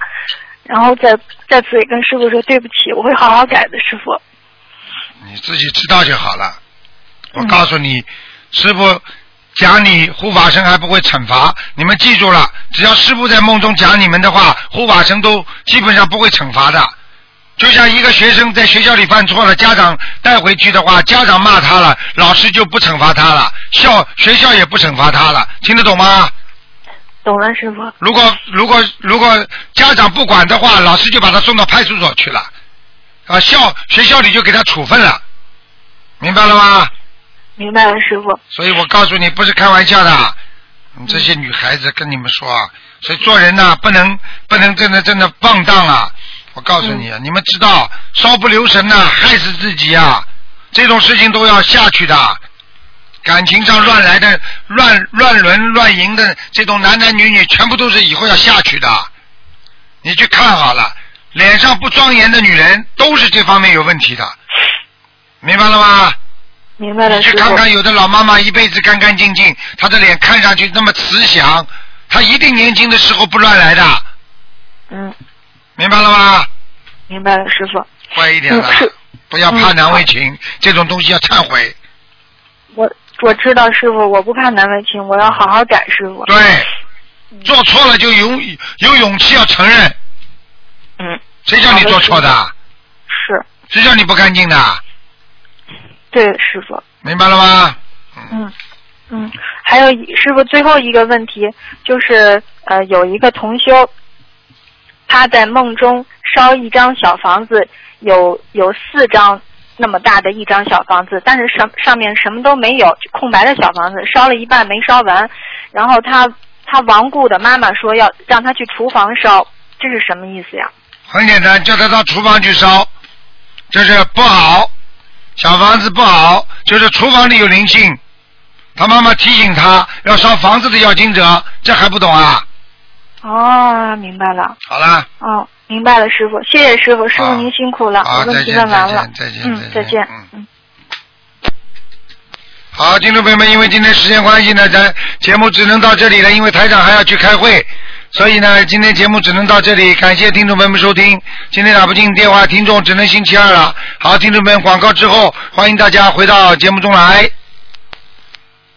[SPEAKER 11] 然后再再次也跟师傅说对不起，我会好好改的，师傅。
[SPEAKER 1] 你自己知道就好了。我告诉你，师傅。讲你护法神还不会惩罚，你们记住了，只要师傅在梦中讲你们的话，护法神都基本上不会惩罚的。就像一个学生在学校里犯错了，家长带回去的话，家长骂他了，老师就不惩罚他了，校学校也不惩罚他了，听得懂吗？
[SPEAKER 11] 懂了，师傅。
[SPEAKER 1] 如果如果如果家长不管的话，老师就把他送到派出所去了，啊，校学校里就给他处分了，明白了吗？
[SPEAKER 11] 明白了，师傅。
[SPEAKER 1] 所以我告诉你，不是开玩笑的。你这些女孩子跟你们说啊，所以做人呐、不能不能真的真的放荡啊！我告诉你啊，你们知道稍不留神呐、害死自己啊！这种事情都要下去的。感情上乱来的、乱乱伦、乱淫的这种男男女女，全部都是以后要下去的。你去看好了，脸上不庄严的女人都是这方面有问题的，明白了吗？
[SPEAKER 11] 明白了，
[SPEAKER 1] 你去。看看有的老妈妈一辈子干干净净，她的脸看上去那么慈祥，她一定年轻的时候不乱来的，
[SPEAKER 11] 嗯，
[SPEAKER 1] 明白了吗？
[SPEAKER 11] 明白了，师傅。
[SPEAKER 1] 乖一点了不要怕难为情，这种东西要忏悔。
[SPEAKER 11] 我我知道，师傅，我不怕难为情，我要好好改，师傅。
[SPEAKER 1] 对，做错了就有有勇气要承认。
[SPEAKER 11] 嗯。
[SPEAKER 1] 谁叫你做错的？
[SPEAKER 11] 是。
[SPEAKER 1] 谁叫你不干净的？
[SPEAKER 11] 对，师傅。
[SPEAKER 1] 明白了吗？
[SPEAKER 11] 嗯嗯，还有师傅最后一个问题就是呃，有一个同修，他在梦中烧一张小房子，有有四张那么大的一张小房子，但是上上面什么都没有，空白的小房子，烧了一半没烧完，然后他他亡故的妈妈说要让他去厨房烧，这是什么意思呀？
[SPEAKER 1] 很简单，叫他到厨房去烧，这是不好，小房子不好，就是厨房里有灵性。他妈妈提醒他要烧房子的要经者，这还不懂啊？
[SPEAKER 11] 哦，明白了。
[SPEAKER 1] 好了，
[SPEAKER 11] 哦，明白了，师傅，谢谢师傅，师傅您辛苦了，
[SPEAKER 1] 好
[SPEAKER 11] 我问题问完了，
[SPEAKER 1] 再见
[SPEAKER 11] 嗯，再见，嗯。
[SPEAKER 1] 好，听众朋友们，因为今天时间关系呢，咱节目只能到这里了，因为台长还要去开会，所以呢，今天节目只能到这里。感谢听众朋友们收听，今天打不进电话，听众只能星期二了。好，听众们，广告之后，欢迎大家回到节目中来。